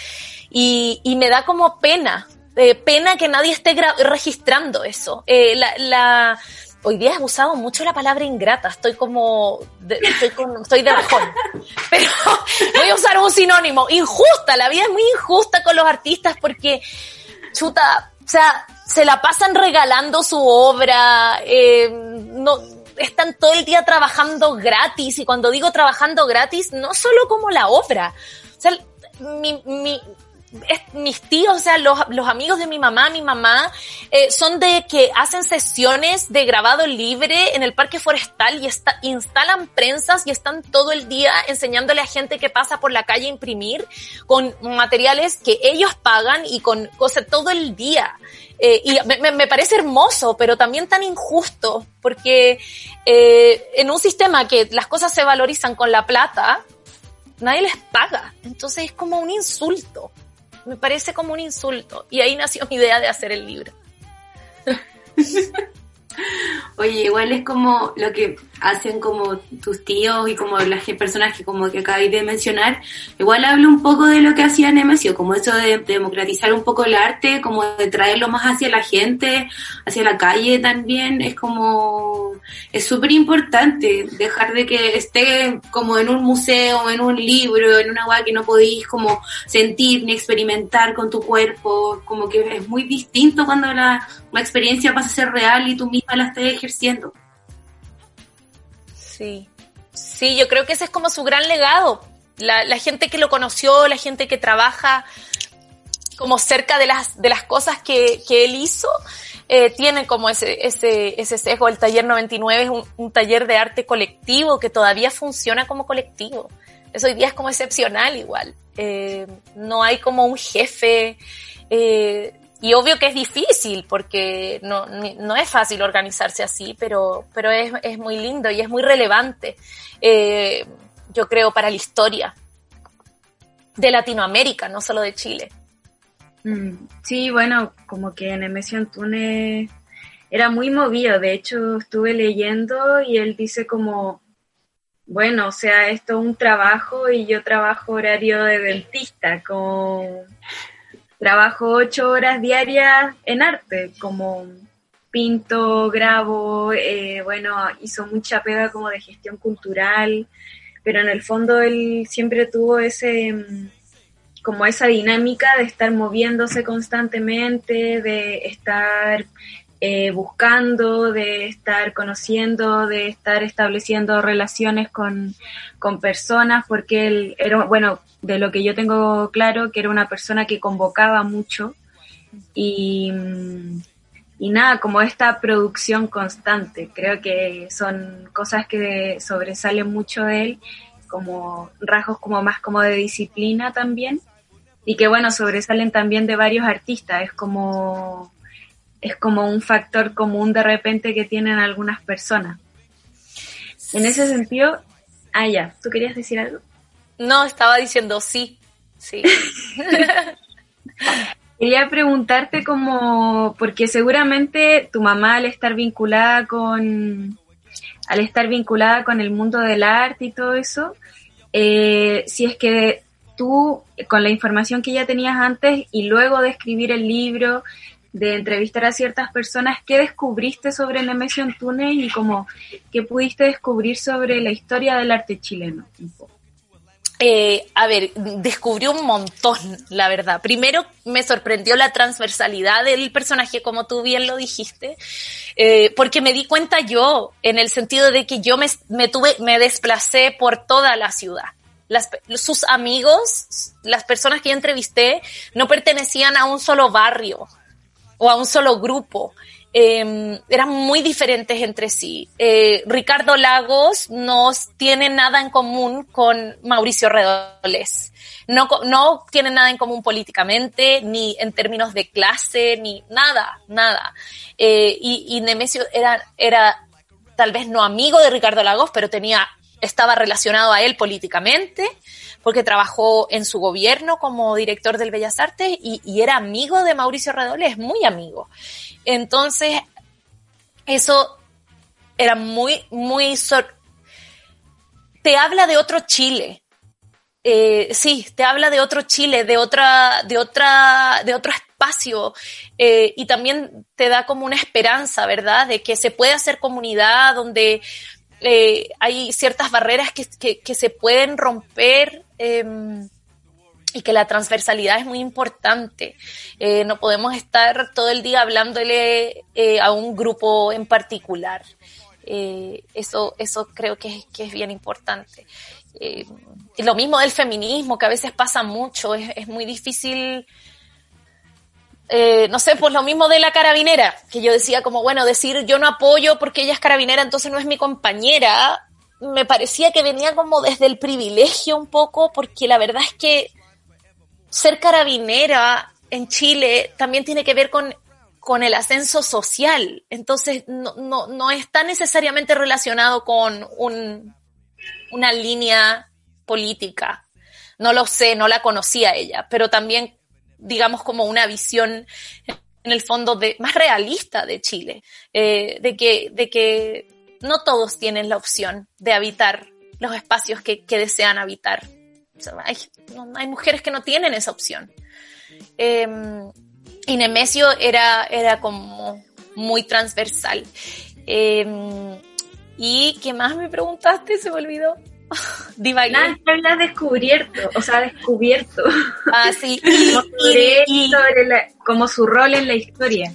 y, me da como pena, eh, pena que nadie esté registrando eso. La, hoy día he usado mucho la palabra ingrata, estoy como, estoy, con, estoy de bajón, pero voy a usar un sinónimo, injusta, la vida es muy injusta con los artistas porque, chuta, o sea, se la pasan regalando su obra, eh, no, están todo el día trabajando gratis, y cuando digo trabajando gratis, no solo como la obra, o sea, mi, mi, mis tíos, o sea, los, amigos de mi mamá, mi mamá, eh, son de que hacen sesiones de grabado libre en el parque forestal y instalan prensas y están todo el día enseñándole a gente que pasa por la calle a imprimir con materiales que ellos pagan y con cosas todo el día. Eh, y me, me, parece hermoso, pero también tan injusto, porque eh, en un sistema que las cosas se valorizan con la plata, nadie les paga. Entonces es como un insulto me parece como un insulto. Y ahí nació mi idea de hacer el libro. Oye, igual es como lo que hacen como tus tíos y como las personas que como que acabáis de mencionar. Igual hablo un poco de lo que hacía Nemesio, como eso de democratizar un poco el arte, como de traerlo más hacia la gente, hacia la calle también. Es como, es súper importante dejar de que esté como en un museo, en un libro, en una web que no podéis como sentir ni experimentar con tu cuerpo. Como que es muy distinto cuando la, la experiencia pasa a ser real y tú misma la estás ejerciendo. Sí, sí, yo creo que ese es como su gran legado. La, gente que lo conoció, la gente que trabaja como cerca de las, de las cosas que, que él hizo, eh, tiene como ese, ese, ese sesgo. El taller 99 es un, un, taller de arte colectivo que todavía funciona como colectivo. Eso hoy día es como excepcional igual. Eh, no hay como un jefe. Eh, y obvio que es difícil porque no, no es fácil organizarse así, pero, pero es, es muy lindo y es muy relevante, eh, yo creo, para la historia de Latinoamérica, no solo de Chile. Mm, sí, bueno, como que Nemesio Antunes era muy movido, de hecho estuve leyendo y él dice como, bueno, o sea, esto es un trabajo y yo trabajo horario de dentista, como trabajo ocho horas diarias en arte, como pinto, grabo, eh, bueno, hizo mucha pega como de gestión cultural, pero en el fondo él siempre tuvo ese mm, como esa dinámica de estar moviéndose constantemente, de estar eh, buscando, de estar conociendo, de estar estableciendo relaciones con, con personas, porque él era, bueno, de lo que yo tengo claro, que era una persona que convocaba mucho y, y nada, como esta producción constante, creo que son cosas que sobresalen mucho de él, como rasgos como más como de disciplina también, y que bueno, sobresalen también de varios artistas, es como, es como un factor común de repente que tienen algunas personas. En ese sentido, ah ya, ¿tú querías decir algo? No, estaba diciendo sí, sí. Quería preguntarte como, porque seguramente tu mamá al estar vinculada con, al estar vinculada con el mundo del arte y todo eso, eh, si es que tú, con la información que ya tenías antes y luego de escribir el libro, de entrevistar a ciertas personas, ¿qué descubriste sobre Nemesio Antunes y como qué pudiste descubrir sobre la historia del arte chileno? Eh, a ver, descubrió un montón, la verdad. Primero me sorprendió la transversalidad del personaje, como tú bien lo dijiste, eh, porque me di cuenta yo, en el sentido de que yo me, me tuve, me desplacé por toda la ciudad. Sus amigos, las personas que yo entrevisté, no pertenecían a un solo barrio o a un solo grupo eh, eran muy diferentes entre sí. Eh, Ricardo Lagos no tiene nada en común con Mauricio Redoles. No, no tiene nada en común políticamente, ni en términos de clase, ni nada, nada. Eh, y, y, Nemesio era, era tal vez no amigo de Ricardo Lagos, pero tenía estaba relacionado a él políticamente, porque trabajó en su gobierno como director del Bellas Artes y, era amigo de Mauricio Redoles, muy amigo. Entonces, eso era muy, muy... sor- te habla de otro Chile. Eh, sí, te habla de otro Chile, de otra, de otra, de otro espacio, eh, y también te da como una esperanza, ¿verdad? De que se puede hacer comunidad donde eh, hay ciertas barreras que, que- se pueden romper. em, y que la transversalidad es muy importante. Eh, no podemos estar todo el día hablándole eh, a un grupo en particular. Eso, eso creo que es, que es bien importante. Lo mismo del feminismo, que a veces pasa mucho, es, es muy difícil. Eh, no sé, pues lo mismo de la carabinera, que yo decía como, bueno, decir yo no apoyo porque ella es carabinera, entonces no es mi compañera, me parecía que venía como desde el privilegio un poco, porque la verdad es que ser carabinera en Chile también tiene que ver con, con el ascenso social. Entonces, no, no, no está necesariamente relacionado con un, una línea política. No lo sé, no la conocía ella, pero también, digamos, como una visión en el fondo de, más realista de Chile, eh, de, que, de que no todos tienen la opción de habitar los espacios que, desean habitar. Hay, mujeres que no tienen esa opción. Y Nemesio era, era como muy transversal. Eh, ¿Y qué más me preguntaste? Se me olvidó. Divagué. Descubierto, o sea, descubierto. Ah, sí. Y, sobre, la- como su rol en la historia.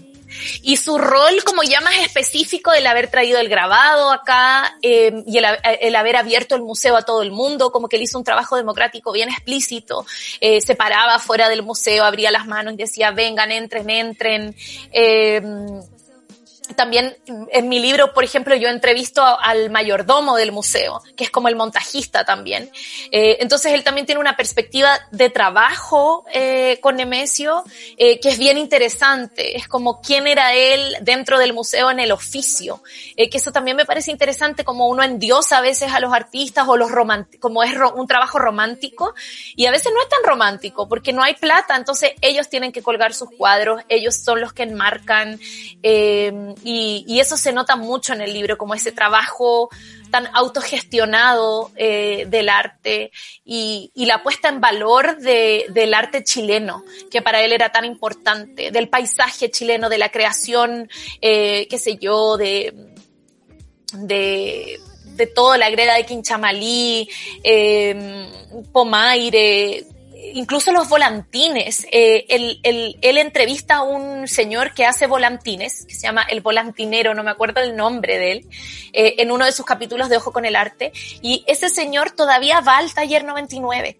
y su rol como ya más específico del haber traído el grabado acá eh, y el, el haber abierto el museo a todo el mundo, como que él hizo un trabajo democrático bien explícito, eh, se paraba fuera del museo, abría las manos y decía, vengan, entren, entren. Eh, también en mi libro, por ejemplo, yo entrevisto al mayordomo del museo, que es como el montajista también. Eh, entonces él también tiene una perspectiva de trabajo eh, con Nemesio eh, que es bien interesante. Es como quién era él dentro del museo en el oficio. Que eso también me parece interesante, como uno endiosa a veces a los artistas o los como es un trabajo romántico y a veces no es tan romántico porque no hay plata, entonces ellos tienen que colgar sus cuadros, ellos son los que enmarcan y, y eso se nota mucho en el libro, como ese trabajo tan autogestionado eh, del arte y, la puesta en valor de, del arte chileno, que para él era tan importante, del paisaje chileno, de la creación, eh, qué sé yo, de, de, la greda de Quinchamalí, eh, Pomaire, incluso los volantines. Eh, él, él- él entrevista a un señor que hace volantines, que se llama El Volantinero, no me acuerdo el nombre de él, eh, en uno de sus capítulos de Ojo con el Arte, y ese señor todavía va al taller 99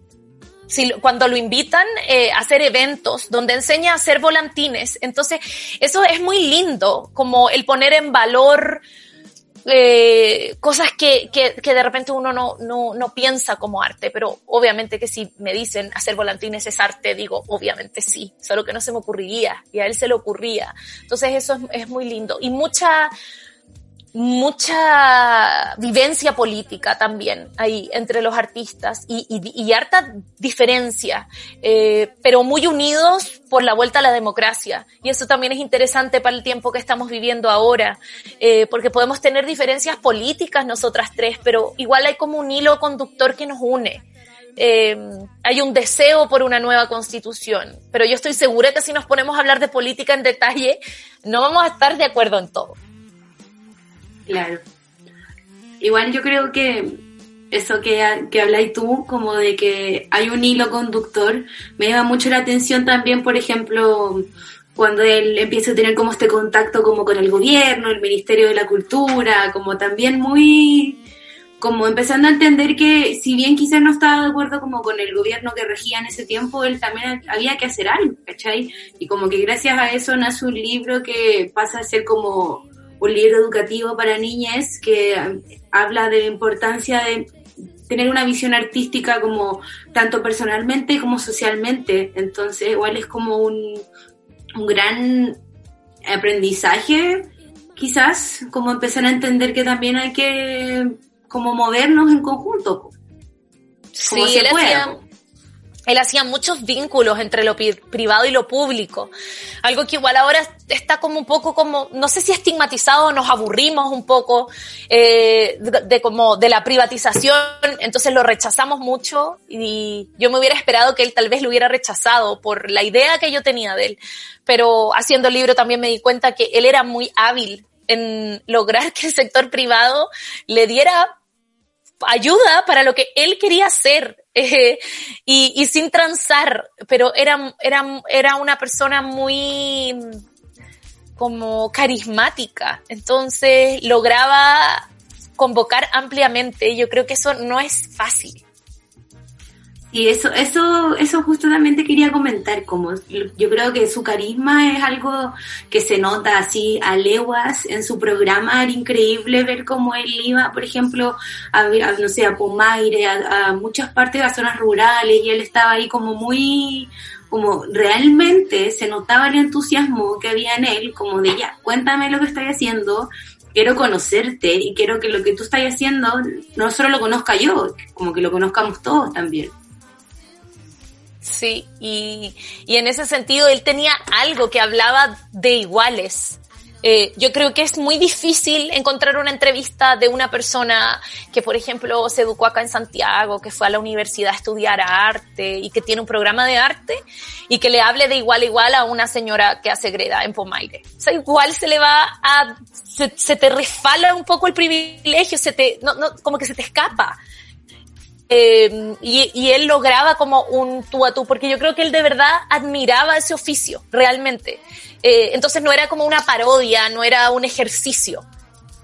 si, cuando lo invitan eh, a hacer eventos donde enseña a hacer volantines. Entonces, eso es muy lindo, como el poner en valor eh, cosas que, que, que de repente uno no, no, no piensa como arte, pero obviamente que si me dicen hacer volantines es arte, digo, obviamente sí, solo que no se me ocurriría y a él se le ocurría. Entonces eso es, es muy lindo. Y mucha, mucha vivencia política también ahí entre los artistas y, y, y harta diferencia, eh, pero muy unidos por la vuelta a la democracia. Y eso también es interesante para el tiempo que estamos viviendo ahora, eh, porque podemos tener diferencias políticas nosotras tres, pero igual hay como un hilo conductor que nos une. Eh, hay un deseo por una nueva constitución, pero yo estoy segura que si nos ponemos a hablar de política en detalle, no vamos a estar de acuerdo en todo. Claro. Igual yo creo que eso que, que habláis tú, como de que hay un hilo conductor, me llama mucho la atención también, por ejemplo, cuando él empieza a tener como este contacto como con el gobierno, el Ministerio de la Cultura, como también muy como empezando a entender que si bien quizás no estaba de acuerdo como con el gobierno que regía en ese tiempo, él también había que hacer algo, ¿cachai? Y como que gracias a eso nace un libro que pasa a ser como un libro educativo para niñas que habla de la importancia de tener una visión artística como tanto personalmente como socialmente. Entonces igual es como un, un gran aprendizaje, quizás, como empezar a entender que también hay que como movernos en conjunto. Como Sí, se él pueda, hacía, po. Él hacía muchos vínculos entre lo privado y lo público. Algo que igual ahora está como un poco como, no sé si estigmatizado, nos aburrimos un poco eh, de, de como de la privatización, entonces lo rechazamos mucho y yo me hubiera esperado que él tal vez lo hubiera rechazado por la idea que yo tenía de él. Pero haciendo el libro también me di cuenta que él era muy hábil en lograr que el sector privado le diera ayuda para lo que él quería hacer eh, y, sin transar, pero era, era, era una persona muy como carismática, entonces lograba convocar ampliamente, yo creo que eso no es fácil. Y eso, eso, eso justamente quería comentar, como yo creo que su carisma es algo que se nota así a leguas en su programa, era increíble ver cómo él iba, por ejemplo, a, no sé, a Pomaire, a, a muchas partes de las zonas rurales, y él estaba ahí como muy, como realmente se notaba el entusiasmo que había en él, como de ya, cuéntame lo que estoy haciendo, quiero conocerte y quiero que lo que tú estás haciendo no solo lo conozca yo, como que lo conozcamos todos también. Sí, y, y en ese sentido él tenía algo que hablaba de iguales. Eh, yo creo que es muy difícil encontrar una entrevista de una persona que, por ejemplo, se educó acá en Santiago, que fue a la universidad a estudiar arte y que tiene un programa de arte y que le hable de igual a igual a una señora que hace greda en Pomaire. O sea, igual se le va a, se, se te resfala un poco el privilegio, se te, no, no, como que se te escapa. Eh, y, y, él lograba como un tú a tú, porque yo creo que él de verdad admiraba ese oficio, realmente. Eh, entonces no era como una parodia, no era un ejercicio,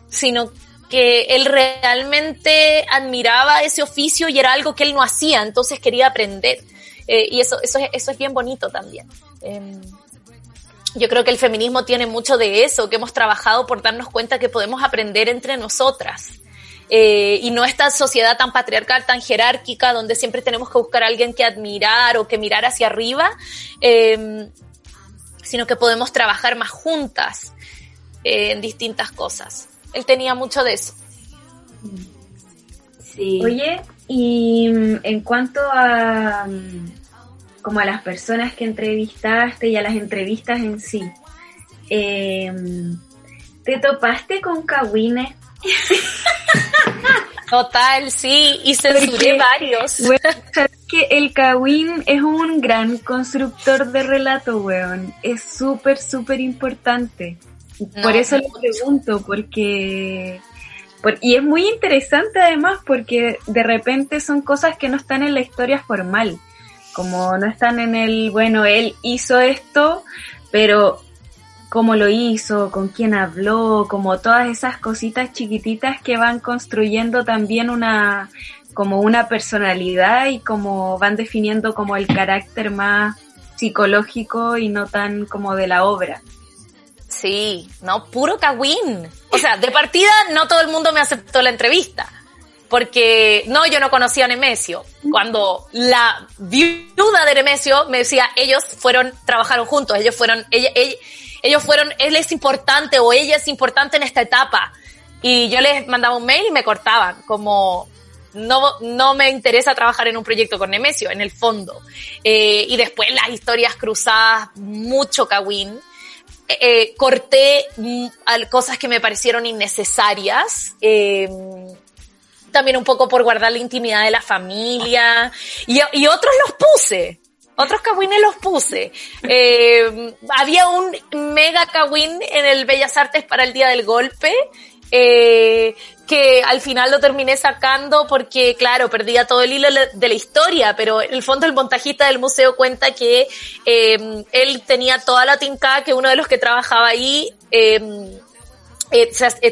sino que él realmente admiraba ese oficio y era algo que él no hacía, entonces quería aprender. Eh, y eso, eso, es, eso es bien bonito también. Em, yo creo que el feminismo tiene mucho de eso, que hemos trabajado por darnos cuenta que podemos aprender entre nosotras. Eh, y no esta sociedad tan patriarcal, tan jerárquica, donde siempre tenemos que buscar a alguien que admirar o que mirar hacia arriba, eh, sino que podemos trabajar más juntas eh, en distintas cosas. Él tenía mucho de eso. Sí. Oye, y en cuanto a como a las personas que entrevistaste y a las entrevistas en sí, eh, ¿te topaste con Kawine? Total, sí, y censuré Porque, varios. Bueno, sabes que el Kawin es un gran constructor de relato, weón. Es súper, súper importante. No, por eso no. le pregunto, porque... Por, y es muy interesante además porque de repente son cosas que no están en la historia formal. Como no están en el, bueno, él hizo esto, pero cómo lo hizo, con quién habló, como todas esas cositas chiquititas que van construyendo también una como una personalidad y como van definiendo como el carácter más psicológico y no tan como de la obra. Sí, no, puro cagüín. O sea, de partida no todo el mundo me aceptó la entrevista. Porque, no, yo no conocía a Nemesio. Cuando la viuda de Nemesio me decía, ellos fueron, trabajaron juntos, ellos fueron, ella, ella, ellos fueron, él es importante o ella es importante en esta etapa. Y yo les mandaba un mail y me cortaban, como no, no me interesa trabajar en un proyecto con Nemesio, en el fondo. Eh, y después las historias cruzadas, mucho Kawin. Eh, corté cosas que me parecieron innecesarias. Eh, también un poco por guardar la intimidad de la familia. Y, y otros los puse. Otros cagüines los puse. Eh, había un mega cagüín en el Bellas Artes para el Día del Golpe, eh, que al final lo terminé sacando porque, claro, perdía todo el hilo de la historia, pero en el fondo el montajista del museo cuenta que eh, él tenía toda la tinca, que uno de los que trabajaba ahí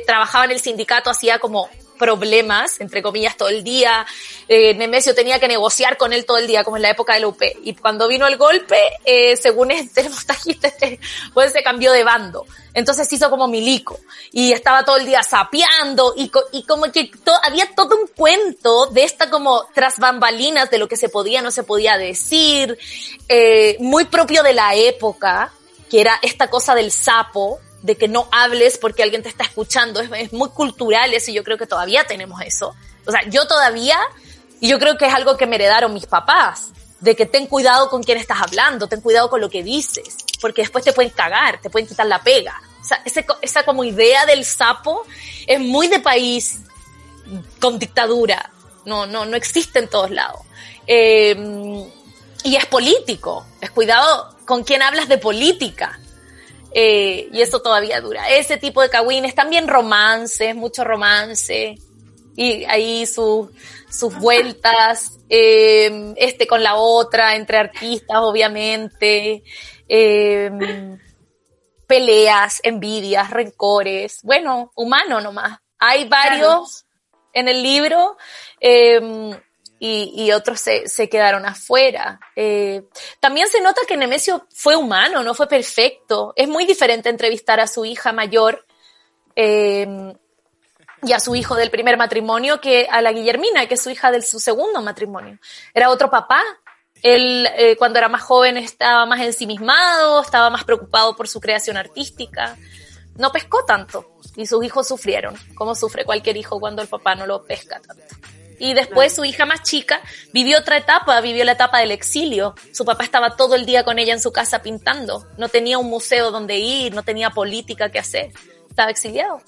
trabajaba en el sindicato, hacía como problemas, entre comillas, todo el día. Eh, Nemesio tenía que negociar con él todo el día, como en la época del UP. Y cuando vino el golpe, eh, según este montajista, este, pues se cambió de bando. Entonces hizo como milico. Y estaba todo el día sapeando y, y como que to, había todo un cuento de esta como tras bambalinas de lo que se podía, no se podía decir, eh, muy propio de la época, que era esta cosa del sapo, de que no hables porque alguien te está escuchando. Es, muy cultural eso y yo creo que todavía tenemos eso. O sea, yo todavía, y yo creo que es algo que me heredaron mis papás, de que ten cuidado con quién estás hablando, ten cuidado con lo que dices, porque después te pueden cagar, te pueden quitar la pega. O sea, ese, esa como idea del sapo es muy de país con dictadura. No, no, no existe en todos lados. Eh, y es político. Es cuidado con quién hablas de política. Eh, y eso todavía dura. Ese tipo de cagüines, también romances, mucho romance. Y ahí sus sus vueltas, eh, este con la otra, entre artistas, obviamente. Eh, peleas, envidias, rencores. Bueno, humano nomás. Hay varios en el libro. Y, otros se, se, quedaron afuera. Eh, también se nota que Nemesio fue humano, no fue perfecto. Es muy diferente entrevistar a su hija mayor eh, y a su hijo del primer matrimonio que a la Guillermina, que es su hija de su segundo matrimonio. Era otro papá. Él, eh, cuando era más joven, estaba más ensimismado, estaba más preocupado por su creación artística. No pescó tanto y sus hijos sufrieron, como sufre cualquier hijo cuando el papá no lo pesca tanto. Y después su hija más chica vivió otra etapa, vivió la etapa del exilio. Su papá estaba todo el día con ella en su casa pintando. No tenía un museo donde ir, no tenía política que hacer. Estaba exiliado.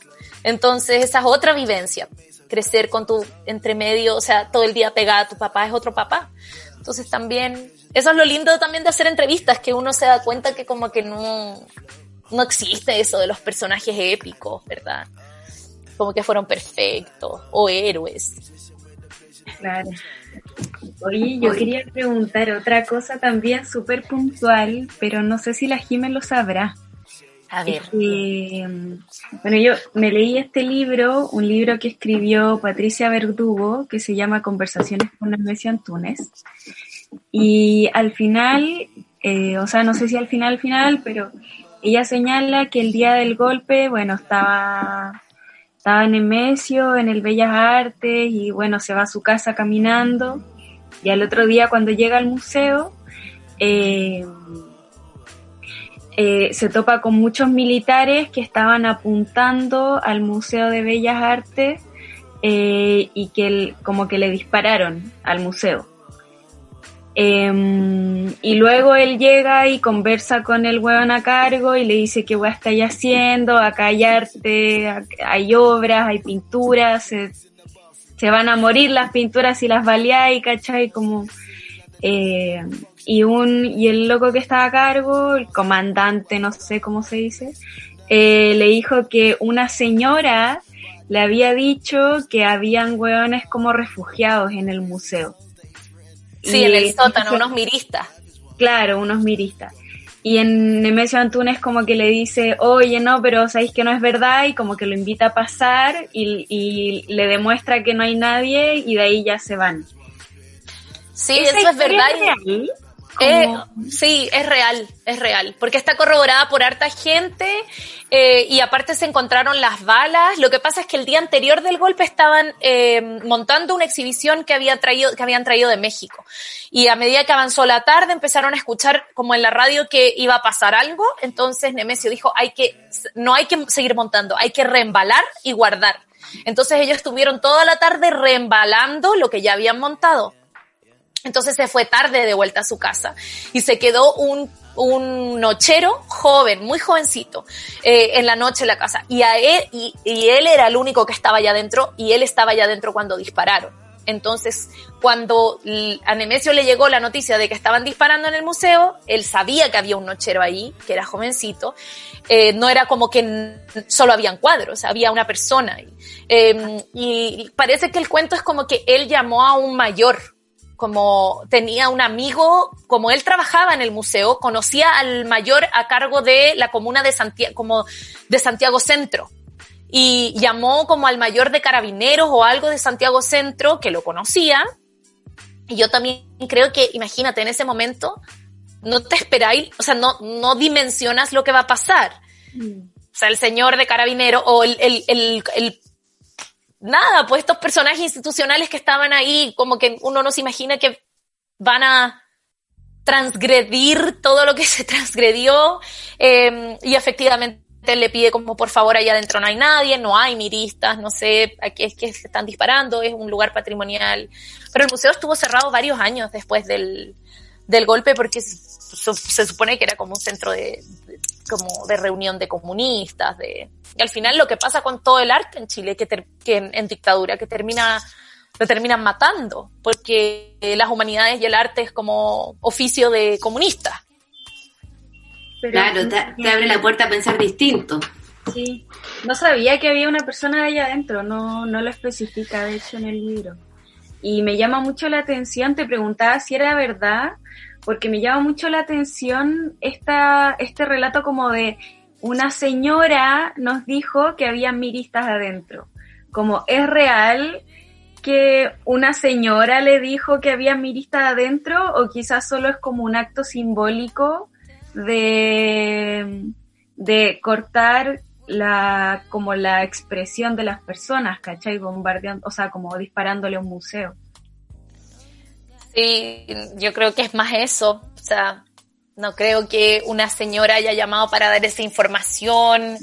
Entonces esa es otra vivencia. Crecer con tu entremedio, o sea, todo el día pegada a tu papá es otro papá. Entonces también, eso es lo lindo también de hacer entrevistas, que uno se da cuenta que como que no, no existe eso de los personajes épicos, ¿verdad? Como que fueron perfectos o héroes. Claro. Oye, yo quería preguntar otra cosa también súper puntual, pero no sé si la Jiménez lo sabrá. A ver. Eh, bueno, yo me leí este libro, un libro que escribió Patricia Verdugo, que se llama Conversaciones con Nemesia Antunes. Y al final, eh, o sea, no sé si al final, al final, pero ella señala que el día del golpe, bueno, estaba estaba en Nemesio, en el Bellas Artes, y bueno, se va a su casa caminando. Y al otro día, cuando llega al museo, eh, eh, se topa con muchos militares que estaban apuntando al Museo de Bellas Artes eh, y que como que le dispararon al museo. Eh, y luego él llega y conversa con el hueón a cargo y le dice que a estáis haciendo, acá hay arte, hay obras, hay pinturas, se, van a morir las pinturas y las baleáis, ¿cachai? Como, eh, y un, y el loco que estaba a cargo, el comandante, no sé cómo se dice, eh, le dijo que una señora le había dicho que habían hueones como refugiados en el museo. Sí, en el sótano, unos miristas. Claro, unos miristas. Y en Nemesio Antunes como que le dice, oye, no, pero sabéis que no es verdad y como que lo invita a pasar y, y le demuestra que no hay nadie y de ahí ya se van. Sí, eso es verdad. Real? Eh, sí, es real, es real, porque está corroborada por harta gente eh, y aparte se encontraron las balas. Lo que pasa es que el día anterior del golpe estaban eh, montando una exhibición que, había traído, que habían traído de México y a medida que avanzó la tarde empezaron a escuchar como en la radio que iba a pasar algo. Entonces Nemesio dijo, hay que, no hay que seguir montando, hay que reembalar y guardar. Entonces ellos estuvieron toda la tarde reembalando lo que ya habían montado. Entonces se fue tarde de vuelta a su casa y se quedó un, un nochero joven, muy jovencito, eh, en la noche en la casa. Y, a él, y, y, él era el único que estaba allá adentro y él estaba allá adentro cuando dispararon. Entonces, cuando a Nemesio le llegó la noticia de que estaban disparando en el museo, él sabía que había un nochero ahí, que era jovencito. Eh, no era como que solo habían cuadros, había una persona ahí. Eh, y parece que el cuento es como que él llamó a un mayor, como tenía un amigo, como él trabajaba en el museo, conocía al mayor a cargo de la comuna de Santiago, como de Santiago Centro. Y llamó como al mayor de carabineros o algo de Santiago Centro, que lo conocía. Y yo también creo que, imagínate, en ese momento, no te esperáis, o sea, no, no dimensionas lo que va a pasar. Mm. O sea, el señor de carabinero o el, el, el, el nada, pues estos personajes institucionales que estaban ahí, como que uno no se imagina que van a transgredir todo lo que se transgredió eh, y efectivamente le pide como por favor allá adentro no hay nadie, no hay miristas, no sé, aquí es que se están disparando, es un lugar patrimonial. Pero el museo estuvo cerrado varios años después del, del golpe porque se, supone que era como un centro de- como de reunión de comunistas, de, y al final lo que pasa con todo el arte en Chile, que, ter- que en, en dictadura, que termina, lo terminan matando, porque eh, las humanidades y el arte es como oficio de comunistas. Pero- Claro, te, te abre la puerta a pensar distinto. Sí, no sabía que había una persona ahí adentro, no, no lo especifica de hecho en el libro. Y me llama mucho la atención, te preguntaba si era verdad, porque me llama mucho la atención esta, este relato como de una señora nos dijo que había miristas adentro. Como es real que una señora le dijo que había miristas adentro o quizás solo es como un acto simbólico de, de cortar la como la expresión de las personas, ¿cachai? Bombardeando, o sea, como disparándole a un museo. Sí, yo creo que es más eso. O sea, no creo que una señora haya llamado para dar esa información.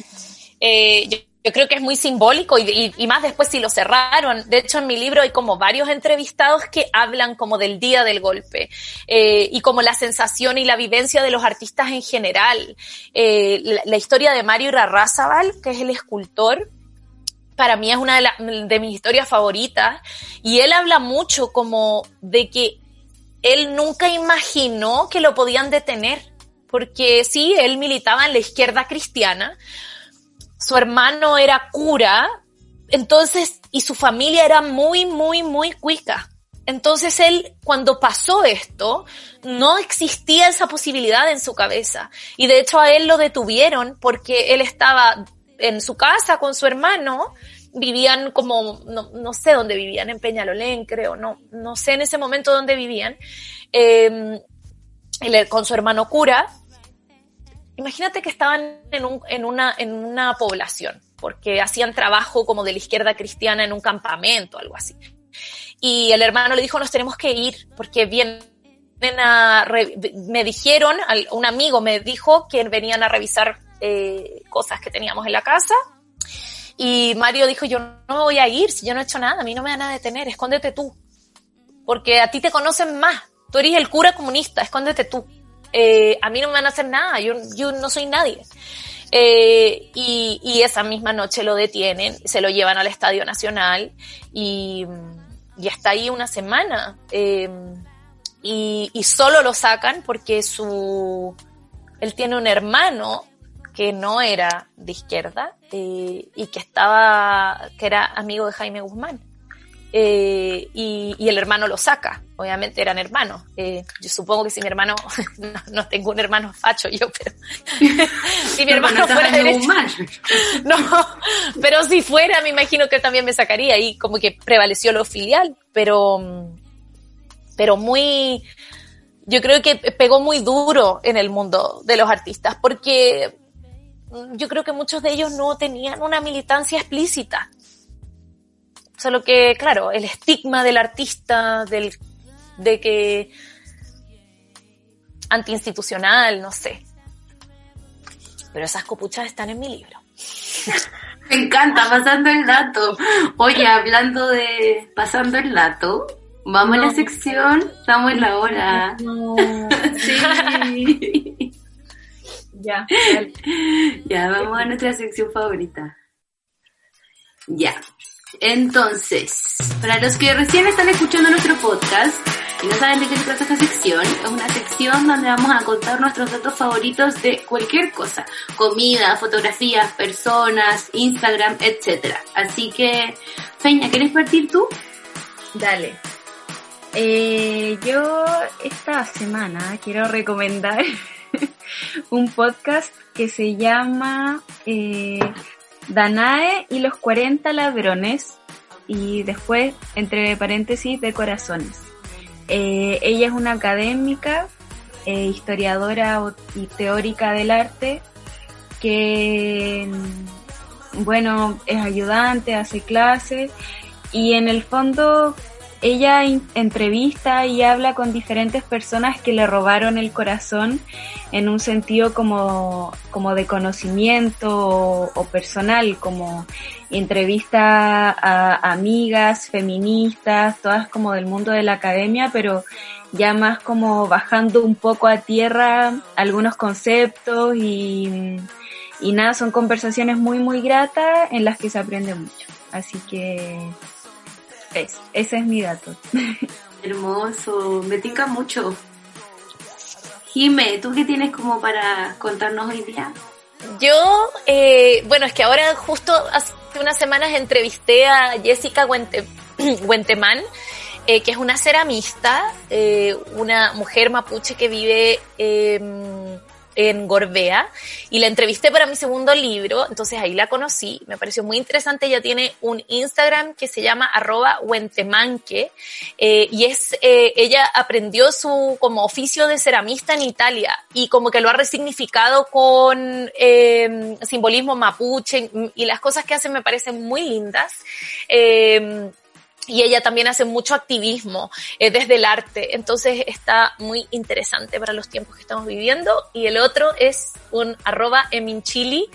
Eh, yo, yo creo que es muy simbólico y, y- y más después si lo cerraron. De hecho, en mi libro hay como varios entrevistados que hablan como del día del golpe eh, y como la sensación y la vivencia de los artistas en general. Eh, la, la historia de Mario Irarrázaval, que es el escultor, para mí es una de, la- de mis historias favoritas y él habla mucho como de que él nunca imaginó que lo podían detener, porque sí, él militaba en la izquierda cristiana, su hermano era cura, entonces, y su familia era muy, muy, muy cuica. Entonces él, cuando pasó esto, no existía esa posibilidad en su cabeza. Y de hecho a él lo detuvieron porque él estaba en su casa con su hermano, vivían como, no, no sé dónde vivían, en Peñalolén creo, no, no sé en ese momento dónde vivían, eh, él, con su hermano cura. Imagínate que estaban en, un, en, una, en una población, porque hacían trabajo como de la izquierda cristiana en un campamento, algo así. Y el hermano le dijo, nos tenemos que ir, porque vienen a, me dijeron, un amigo me dijo que venían a revisar eh, cosas que teníamos en la casa. Y Mario dijo, yo no me voy a ir, si yo no he hecho nada, a mí no me van a detener, escóndete tú. Porque a ti te conocen más, tú eres el cura comunista, escóndete tú. Eh, a mí no me van a hacer nada, yo, yo no soy nadie. Eh, y, y esa misma noche lo detienen, se lo llevan al Estadio Nacional y, y está ahí una semana. Eh, y, y solo lo sacan porque su él tiene un hermano que no era de izquierda eh, y que estaba que era amigo de Jaime Guzmán. Eh, y, y el hermano lo saca. Obviamente eran hermanos. Eh, yo supongo que si mi hermano no, no tengo un hermano facho yo pero si mi hermano fuera derecho Guzmán. no, pero si fuera, me imagino que también me sacaría y como que prevaleció lo filial, pero, pero muy, yo creo que pegó muy duro en el mundo de los artistas, porque yo creo que muchos de ellos no tenían una militancia explícita. Solo que, claro, el estigma del artista, del, de que antiinstitucional, no sé. Pero esas copuchas están en mi libro. Me encanta, pasando el dato. Oye, hablando de pasando el dato, vamos a la sección, estamos en la hora. No, Sí. ya. dale. Ya, vamos a nuestra sección favorita. Ya. Entonces, para los que recién están escuchando nuestro podcast y no saben de qué se trata esta sección, es una sección donde vamos a contar nuestros datos favoritos de cualquier cosa. Comida, fotografías, personas, Instagram, etcétera. Así que, Feña, ¿quieres partir tú? Dale. Eh, yo esta semana quiero recomendar un podcast que se llama eh, Danae y los 40 ladrones y después, entre paréntesis, de corazones. Eh, ella es una académica, eh, historiadora y teórica del arte que, mm, bueno, es ayudante, hace clases y en el fondo ella entrevista y habla con diferentes personas que le robaron el corazón en un sentido como, como de conocimiento o, o personal, como entrevista a amigas feministas, todas como del mundo de la academia, pero ya más como bajando un poco a tierra algunos conceptos y, y nada, son conversaciones muy, muy gratas en las que se aprende mucho. Así que es, ese es mi dato. Hermoso, me tinca mucho. Jime, ¿tú qué tienes como para contarnos hoy día? Yo, eh, bueno, es que ahora justo hace unas semanas entrevisté a Jessica Guente, Guentemán, eh, que es una ceramista, eh, una mujer mapuche que vive eh, en Gorbea, y la entrevisté para mi segundo libro, entonces ahí la conocí, me pareció muy interesante, ella tiene un Instagram que se llama arroba Huentemanque, eh, y es, eh, ella aprendió su como oficio de ceramista en Italia, y como que lo ha resignificado con eh, simbolismo mapuche, y las cosas que hace me parecen muy lindas. Eh, y ella también hace mucho activismo eh, desde el arte, entonces está muy interesante para los tiempos que estamos viviendo. Y el otro es un arroba eminchili,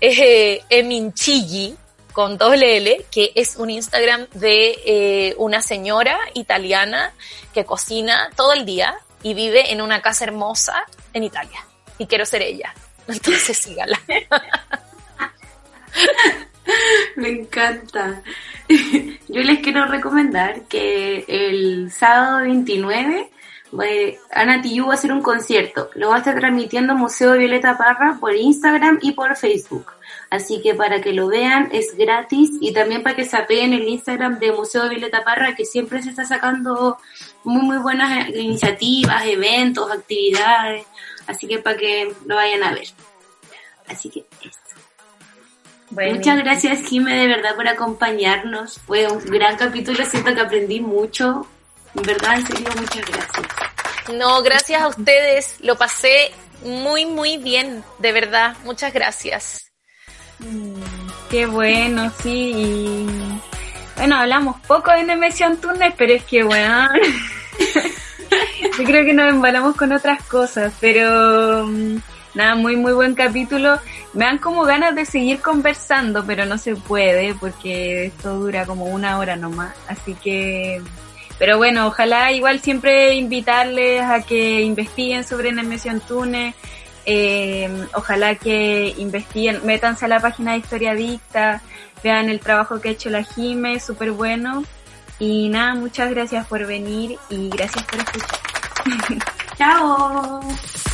eh, eminchilli, con doble L, que es un Instagram de eh, una señora italiana que cocina todo el día y vive en una casa hermosa en Italia. Y quiero ser ella. Entonces sígala. Me encanta. Yo les quiero recomendar que el sábado 29 eh, Ana Tijoux va a hacer un concierto. Lo va a estar transmitiendo Museo Violeta Parra por Instagram y por Facebook. Así que para que lo vean es gratis y también para que se apeguen el Instagram de Museo Violeta Parra que siempre se está sacando muy muy buenas eh, iniciativas, eventos, actividades. Así que para que lo vayan a ver. Así que eso. Muchas gracias, Jime, de verdad, por acompañarnos. Fue un gran capítulo, siento que aprendí mucho. En verdad, en serio, muchas gracias. No, gracias a ustedes. Lo pasé muy, muy bien, de verdad. Muchas gracias. Qué bueno, sí. Y... Bueno, hablamos poco de Nemesión Túnez, pero es que, bueno, yo creo que nos embalamos con otras cosas, pero mm, nada, muy, muy buen capítulo. Me dan como ganas de seguir conversando, pero no se puede porque esto dura como una hora nomás. Así que, pero bueno, ojalá igual siempre invitarles a que investiguen sobre Nemesión Túnez. Eh, ojalá que investiguen, métanse a la página de Historia Dicta, vean el trabajo que ha hecho la Jime, súper bueno. Y nada, muchas gracias por venir y gracias por escuchar. Chao.